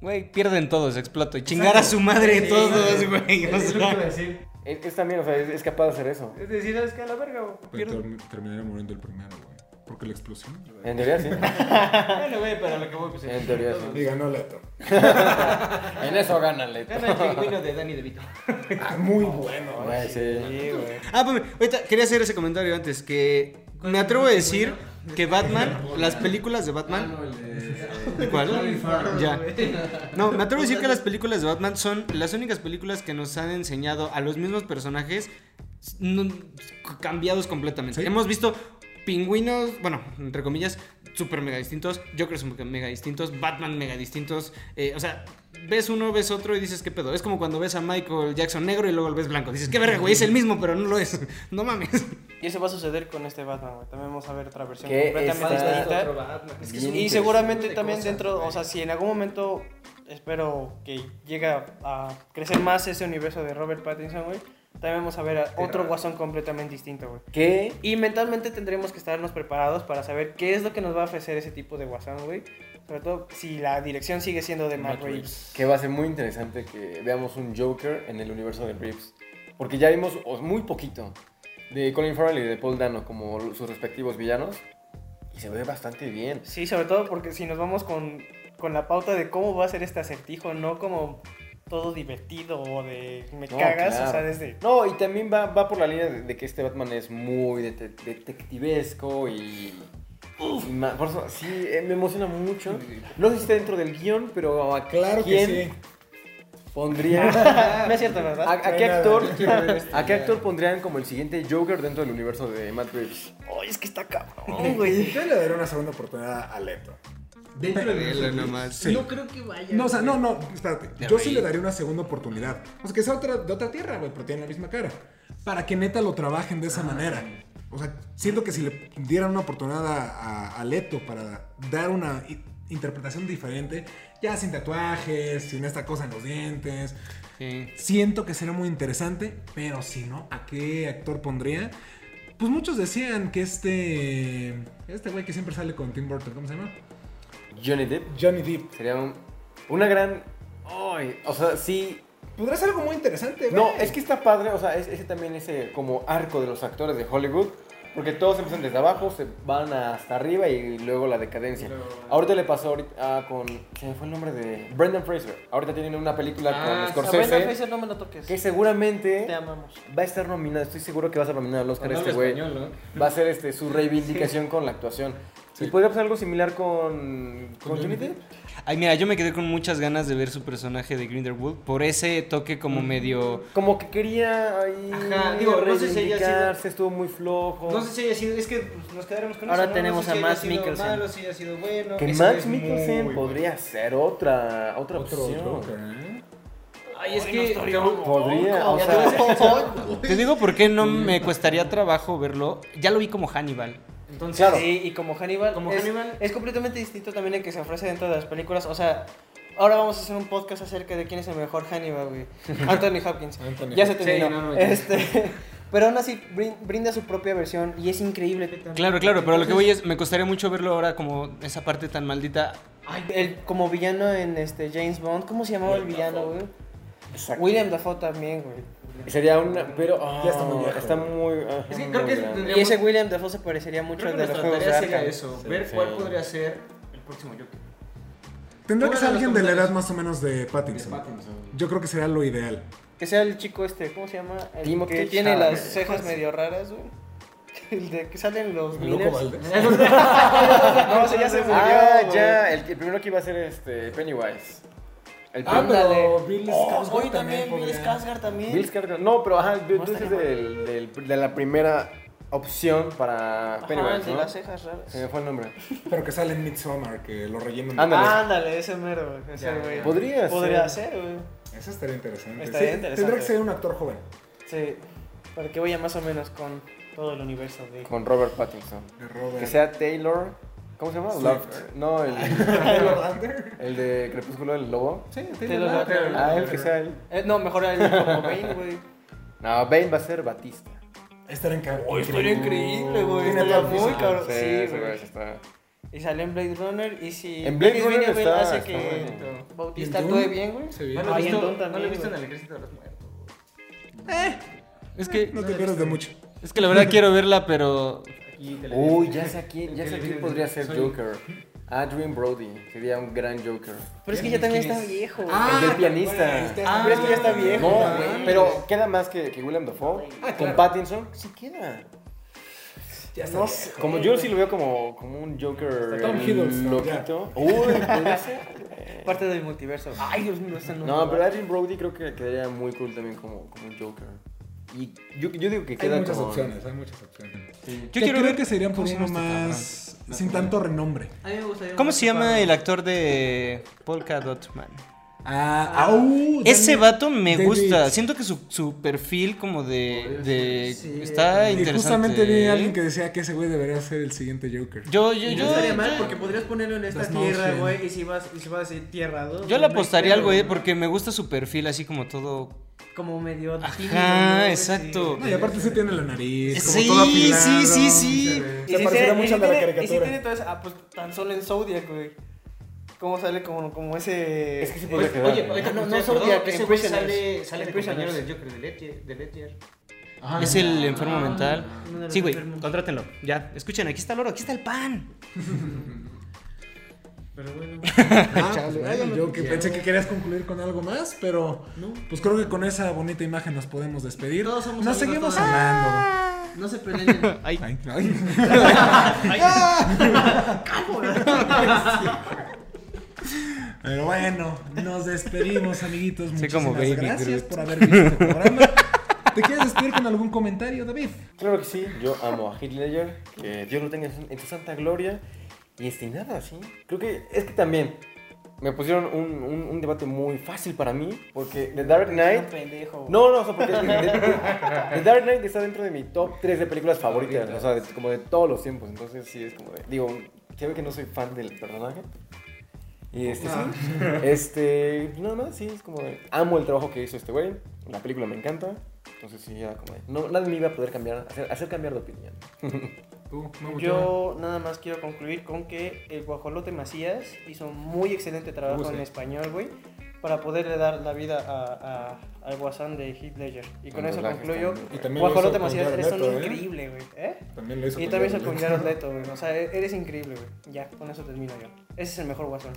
güey, pierden todos, exploto. Y chingar a su madre todos, güey. O Es lo que iba a sea, decir. Es, es también, o sea, es, es capaz de hacer eso. Es decir, ¿sabes qué? A la verga, güey. Pero ter- terminaría muriendo el primero, güey. Porque la explosión. En teoría sí. Bueno, güey, pero a lo que voy, pues. En teoría sí. Y ganó Leto. En eso gana Leto. Gana el pingüino de Danny DeVito. Ah, muy bueno. güey. Güey, sí. Ah, pues, ahorita quería hacer ese comentario antes, que me atrevo a decir que Batman, las películas de Batman... ¿Cuál? Ya. No, me atrevo a decir que las películas de Batman son las únicas películas que nos han enseñado a los mismos personajes cambiados completamente. Sí. Hemos visto pingüinos, bueno, entre comillas, súper mega distintos, Jokers mega distintos, Batman mega distintos. eh, o sea, ves uno, ves otro y dices, ¿qué pedo? Es como cuando ves a Michael Jackson negro y luego lo ves blanco. Dices, ¿qué verga, güey? Es el mismo, pero no lo es. No mames. Y eso va a suceder con este Batman, güey. También vamos a ver otra versión Que completamente está- distinta. Es que Y seguramente de también cosas, dentro, güey. o sea, si en algún momento espero que llegue a, a crecer más ese universo de Robert Pattinson, güey, también vamos a ver a otro guasón completamente distinto, güey. ¿Qué? Y mentalmente tendremos que estarnos preparados para saber qué es lo que nos va a ofrecer ese tipo de guasón, güey. Sobre todo si la dirección sigue siendo de Matt Reeves. Que va a ser muy interesante que veamos un Joker en el universo de Reeves. Porque ya vimos o- muy poquito de Colin Farrell y de Paul Dano como sus respectivos villanos. Y se ve bastante bien. Sí, sobre todo porque si nos vamos con, con la pauta de cómo va a ser este acertijo, no como todo divertido o de me No, cagas, claro. o sea, desde... No, y también va, va por la línea de, de que este Batman es muy dete- detectivesco y... por eso, sí, eh, me emociona mucho. No sé si está dentro del guion, pero ¿a Claro que quién sí. pondría... no es cierto, ¿A, ¿verdad? a qué actor, ¿A qué actor pondrían como el siguiente Joker dentro del universo de Matt Reeves? Oye, es que está cabrón, güey. Yo le daré una segunda oportunidad a Leto. Dentro Velo universo. nomás. Sí. No creo que vaya. No, o sea, no, no, espérate. Yo sí le daría una segunda oportunidad. O sea, que sea otra, de otra tierra, güey, pero tiene la misma cara. Para que neta lo trabajen de esa manera. O sea, siento que si le dieran una oportunidad a, a- a Leto para dar una interpretación diferente, ya sin tatuajes, sin esta cosa en los dientes, Sí. siento que sería muy interesante, pero si no, ¿a qué actor pondría? Pues muchos decían que este. Este güey que siempre sale con Tim Burton, ¿cómo se llama? Johnny Depp Johnny Depp. sería un- una gran... ay, o sea, sí, podrá ser algo muy interesante, güey. No, es que está padre, o sea, es- ese también ese como arco de los actores de Hollywood. Porque todos empiezan desde abajo, se van hasta arriba y luego la decadencia. Ahorita le pasó ahorita, ah, con. Se me fue el nombre de. Brendan Fraser. Ahorita tienen una película Ah, con A Brendan Scorsese. Fraser no me lo toques. Que seguramente Te amamos. va a estar nominado. Estoy seguro que va a ser nominado al Oscar este güey. español, ¿no? Va a ser este, su reivindicación con la actuación. Y podría pasar algo similar con. con Johnny Depp. Ay, mira, yo me quedé con muchas ganas de ver su personaje de Grindelwald por ese toque como medio... Como que quería ahí. Ajá, digo, no sé si haya sido- estuvo muy flojo. No sé si haya sido, es que pues, nos quedaremos con Ahora eso. tenemos no sé a si sido Mikkelsen. malo, si haya sido bueno. Que Max es Mikkelsen bueno. podría ser otra, otra Otro opción. ¿eh? Ay, es que. Podría, o sea, Te digo por qué no me costaría trabajo verlo. Ya lo vi como Hannibal. Entonces, Claro. Sí, y como Hannibal, Como es, Hannibal. es completamente distinto también el que se ofrece dentro de las películas. O sea, ahora vamos a hacer un podcast acerca de quién es el mejor Hannibal, güey. Anthony Hopkins. Anthony ya se Hopkins. terminó. Sí, no, no, ya. este, pero aún así brin- brinda su propia versión y es increíble. Claro, claro, pero lo que voy es, me costaría mucho verlo ahora como esa parte tan maldita. Ay, el, como villano en este James Bond, ¿cómo se llamaba el villano, güey? exacto. William Dafoe también, güey. Sería una, pero ah, Ya está muy viejo. está muy, ah, Es que muy creo que grande. tendría- Y ese William Dafoe se parecería mucho al que de los juegos de sería eso. Sí, ver sí. cuál podría ser el próximo Joker. Tendrá que ser alguien de la edad más o menos de De Pattinson. Yo creo que sería lo ideal. Que sea el chico este, ¿cómo se llama? El Timothy que tiene Chalamet. las cejas medio raras, güey. El de que salen los Loco. Valdés. No, ese ya se murió. Ah, ya, el primero que iba a ser este Pennywise. El Ah, pero Bill Oh, Skarsgård hoy también, Bill Skarsgård también. Bill Skarsgård. No, pero ajá, tú, dices del, del- de la primera opción para Ajá, el Pennywise, de ¿no? las cejas raras. Se me fue el nombre. Pero que sale en Midsommar, que lo rellenan. Ándale. Ándale, ese mero. Ese Ya, güey. Podría Podría ser. ser, güey. Eso estaría interesante. Estaría Sí, interesante. Tendrá que ser un actor joven. Sí. Para que vaya más o menos con todo el universo de. Con Robert Pattinson. De Robert. Que sea Taylor. ¿Cómo se llama? Swift. Love- No, el, el de Crepúsculo del Lobo. Sí, Taylor. Lautner. Ah, el que sea él. Eh, no, mejor el como Bane, güey. No, Bane va a ser Batista. Estaría en Oh, estaría increíble, güey. El muy cabrón. Sí, güey. está. Y sale en Blade Runner. Y si. En Blade Runner está- hace está que. Bautista ¿Y en actúe bien, güey. No lo Ah, he visto, no lo he visto en el ejército de los muertos. Es que, No te pierdas de mucho. es que la verdad quiero verla, pero Aquí te la Uy, ya sé quién, ya sé quién podría ser soy- Joker. Adrian Brody. Sería un gran Joker. Pero es que ya también está viejo, güey. el del pianista. Ah, pero es que ya está viejo. No, güey. güey, pero queda más que, que William Dafoe. Con Pattinson, sí queda. Ya está. No sé, como yo sí lo veo como, como un Joker Tom Hiddleston, loquito. Uy, podría ser. Parte del multiverso. Ay, Dios mío, esta no. No, pero Adrian Brody creo que quedaría muy cool también como, como un Joker. Y yo, yo digo que Hay queda muchas con- opciones, hay muchas opciones. Yo Yo quiero creo ver que se irían por ¿cómo se uno este más sin tanto renombre. A mí me gustaría. ¿Cómo se llama ocupado. el actor de Polka Dot Man? Ah, au, Ese vato me David. gusta. Siento que su, su perfil como de, de Sí, está y Y interesante. justamente vi a ¿eh? alguien que decía que ese güey debería ser el siguiente Joker. Yo, yo, Y yo, no estaría mal porque podrías ponerlo en esta tierra, güey. Y si vas, y si vas a decir tierra 2. yo le apostaría al güey porque me gusta su perfil así como todo. Como medio tímido. Ajá, ¿no? exacto. No, y aparte sí tiene la nariz, como Sí, todo afilado, sí, sí, sí. se Se y mucho de la tiene- Y si caricatura. tiene todo eso, ah, pues tan solo en Zodiac, güey. ¿Cómo sale como, como ese. Es que podría quedar. oye, ¿no? No, no, no no, Zodiac, ese güey sale, sale de compañero del Joker, de Ledger. De Ledger. Ajá. Es el enfermo mental. los Sí, güey, contrátenlo. Ya, escuchen, aquí está el oro, aquí está el pan. Pero bueno. Ah, pues bueno, yo que pensé que querías concluir con algo más, pero pues creo que con esa bonita imagen nos podemos despedir. Todos somos Nos seguimos todos. hablando. No se peleen. Ay, Ay, ay. Pero bueno, nos despedimos, amiguitos. Sí, Muchísimas como Baby gracias Groot. por haber visto este programa. ¿Te quieres despedir con algún comentario, David? Claro que sí, yo amo a Heath Ledger, que Dios lo tenga en su- santa gloria. Y este, nada, sí. Creo que es que también me pusieron un, un- un debate muy fácil para mí, porque The Dark Knight... pendejo. No, no, o sea, porque The, Dark Knight está dentro de mi top 3 de películas favoritas, o sea, de- como de todos los tiempos. Entonces sí, es como de... Digo, se ve que no soy fan del personaje. Y este, sí. Este, nada más, sí, es como de... Amo el trabajo que hizo este güey, la película me encanta. Entonces sí, ya como de... No, nadie me iba a poder cambiar, hacer, hacer cambiar de opinión. Tú, Mau, Yo nada más quiero concluir con que el Guajolote Macías hizo un muy excelente trabajo Uh, en español, güey. Para poderle dar la vida a, a- al guasón de Heath Ledger. Y con eso concluyo. también. Y también lo Guajolote hizo con Macías, eres un Leto, ¿eh? increíble, güey. ¿Eh? También lo hizo Y con también Jared hizo con Leto. Jared Leto, güey. O sea, e- eres increíble, güey. Ya, con eso termino yo. Ese es el mejor guasón.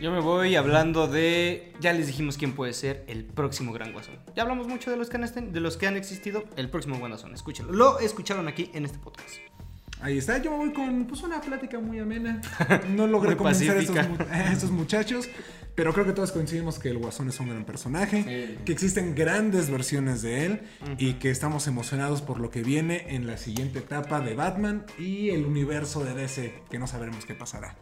Yo me voy hablando de. Ya les dijimos quién puede ser el próximo gran guasón. Ya hablamos mucho de los que han, de los que han existido. El próximo guasón, escúchenlo. Lo escucharon aquí en este podcast. Ahí está, yo me voy con pues, una plática muy amena. No logré convencer a estos, a estos muchachos, pero creo que todos coincidimos que el Guasón es un gran personaje, que existen grandes versiones de él y que estamos emocionados por lo que viene en la siguiente etapa de Batman y el universo de DC, que no sabremos qué pasará.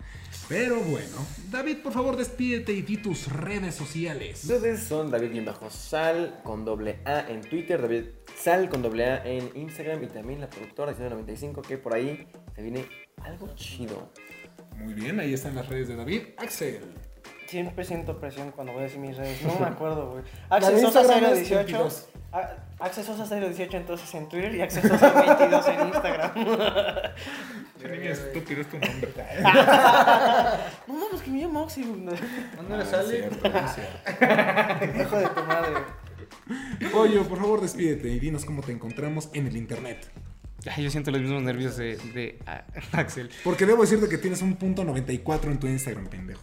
Pero bueno, David, por favor, despídete y di tus redes sociales. Ustedes son David bien bajo Sal con doble A en Twitter, David Sal con doble A en Instagram y también la productora 95 que por ahí se viene algo chido. Muy bien, ahí están las redes de David. Axel. Siempre siento presión cuando voy a decir mis redes. No me acuerdo, güey. De Access Sosa Instagram es 018. 22. a- Access Sosa 018 entonces en Twitter y Access Sosa 22 en Instagram. estúpido es tu nombre. No mames, que me llamo Oxy. güey. ¿Dónde le sale? Hijo de tu madre. Pollo, por favor, despídete y dinos cómo te encontramos en el internet. Ay, yo siento los mismos nervios de, de Axel. Porque debo decirte que tienes un punto 94 en tu Instagram, pendejo.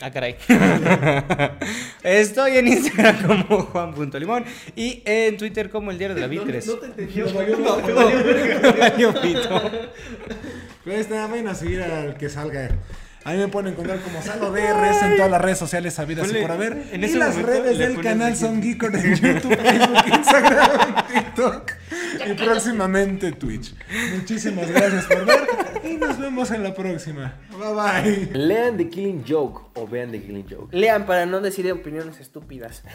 Ah, caray. Estoy en Instagram como Juan.limón y en Twitter como el diario de la Vitres. No te entendió. Pito. Pues nada, vayan a seguir al que salga. A mí me pueden encontrar como Salo DRS en todas las redes sociales sabidas y por haber. en y ese las redes del canal son Geekor en YouTube, Facebook, Instagram, TikTok y próximamente Twitch. Muchísimas gracias por ver y nos vemos en la próxima. Bye bye. Lean The Killing Joke o vean The Killing Joke. Lean para no decir opiniones estúpidas.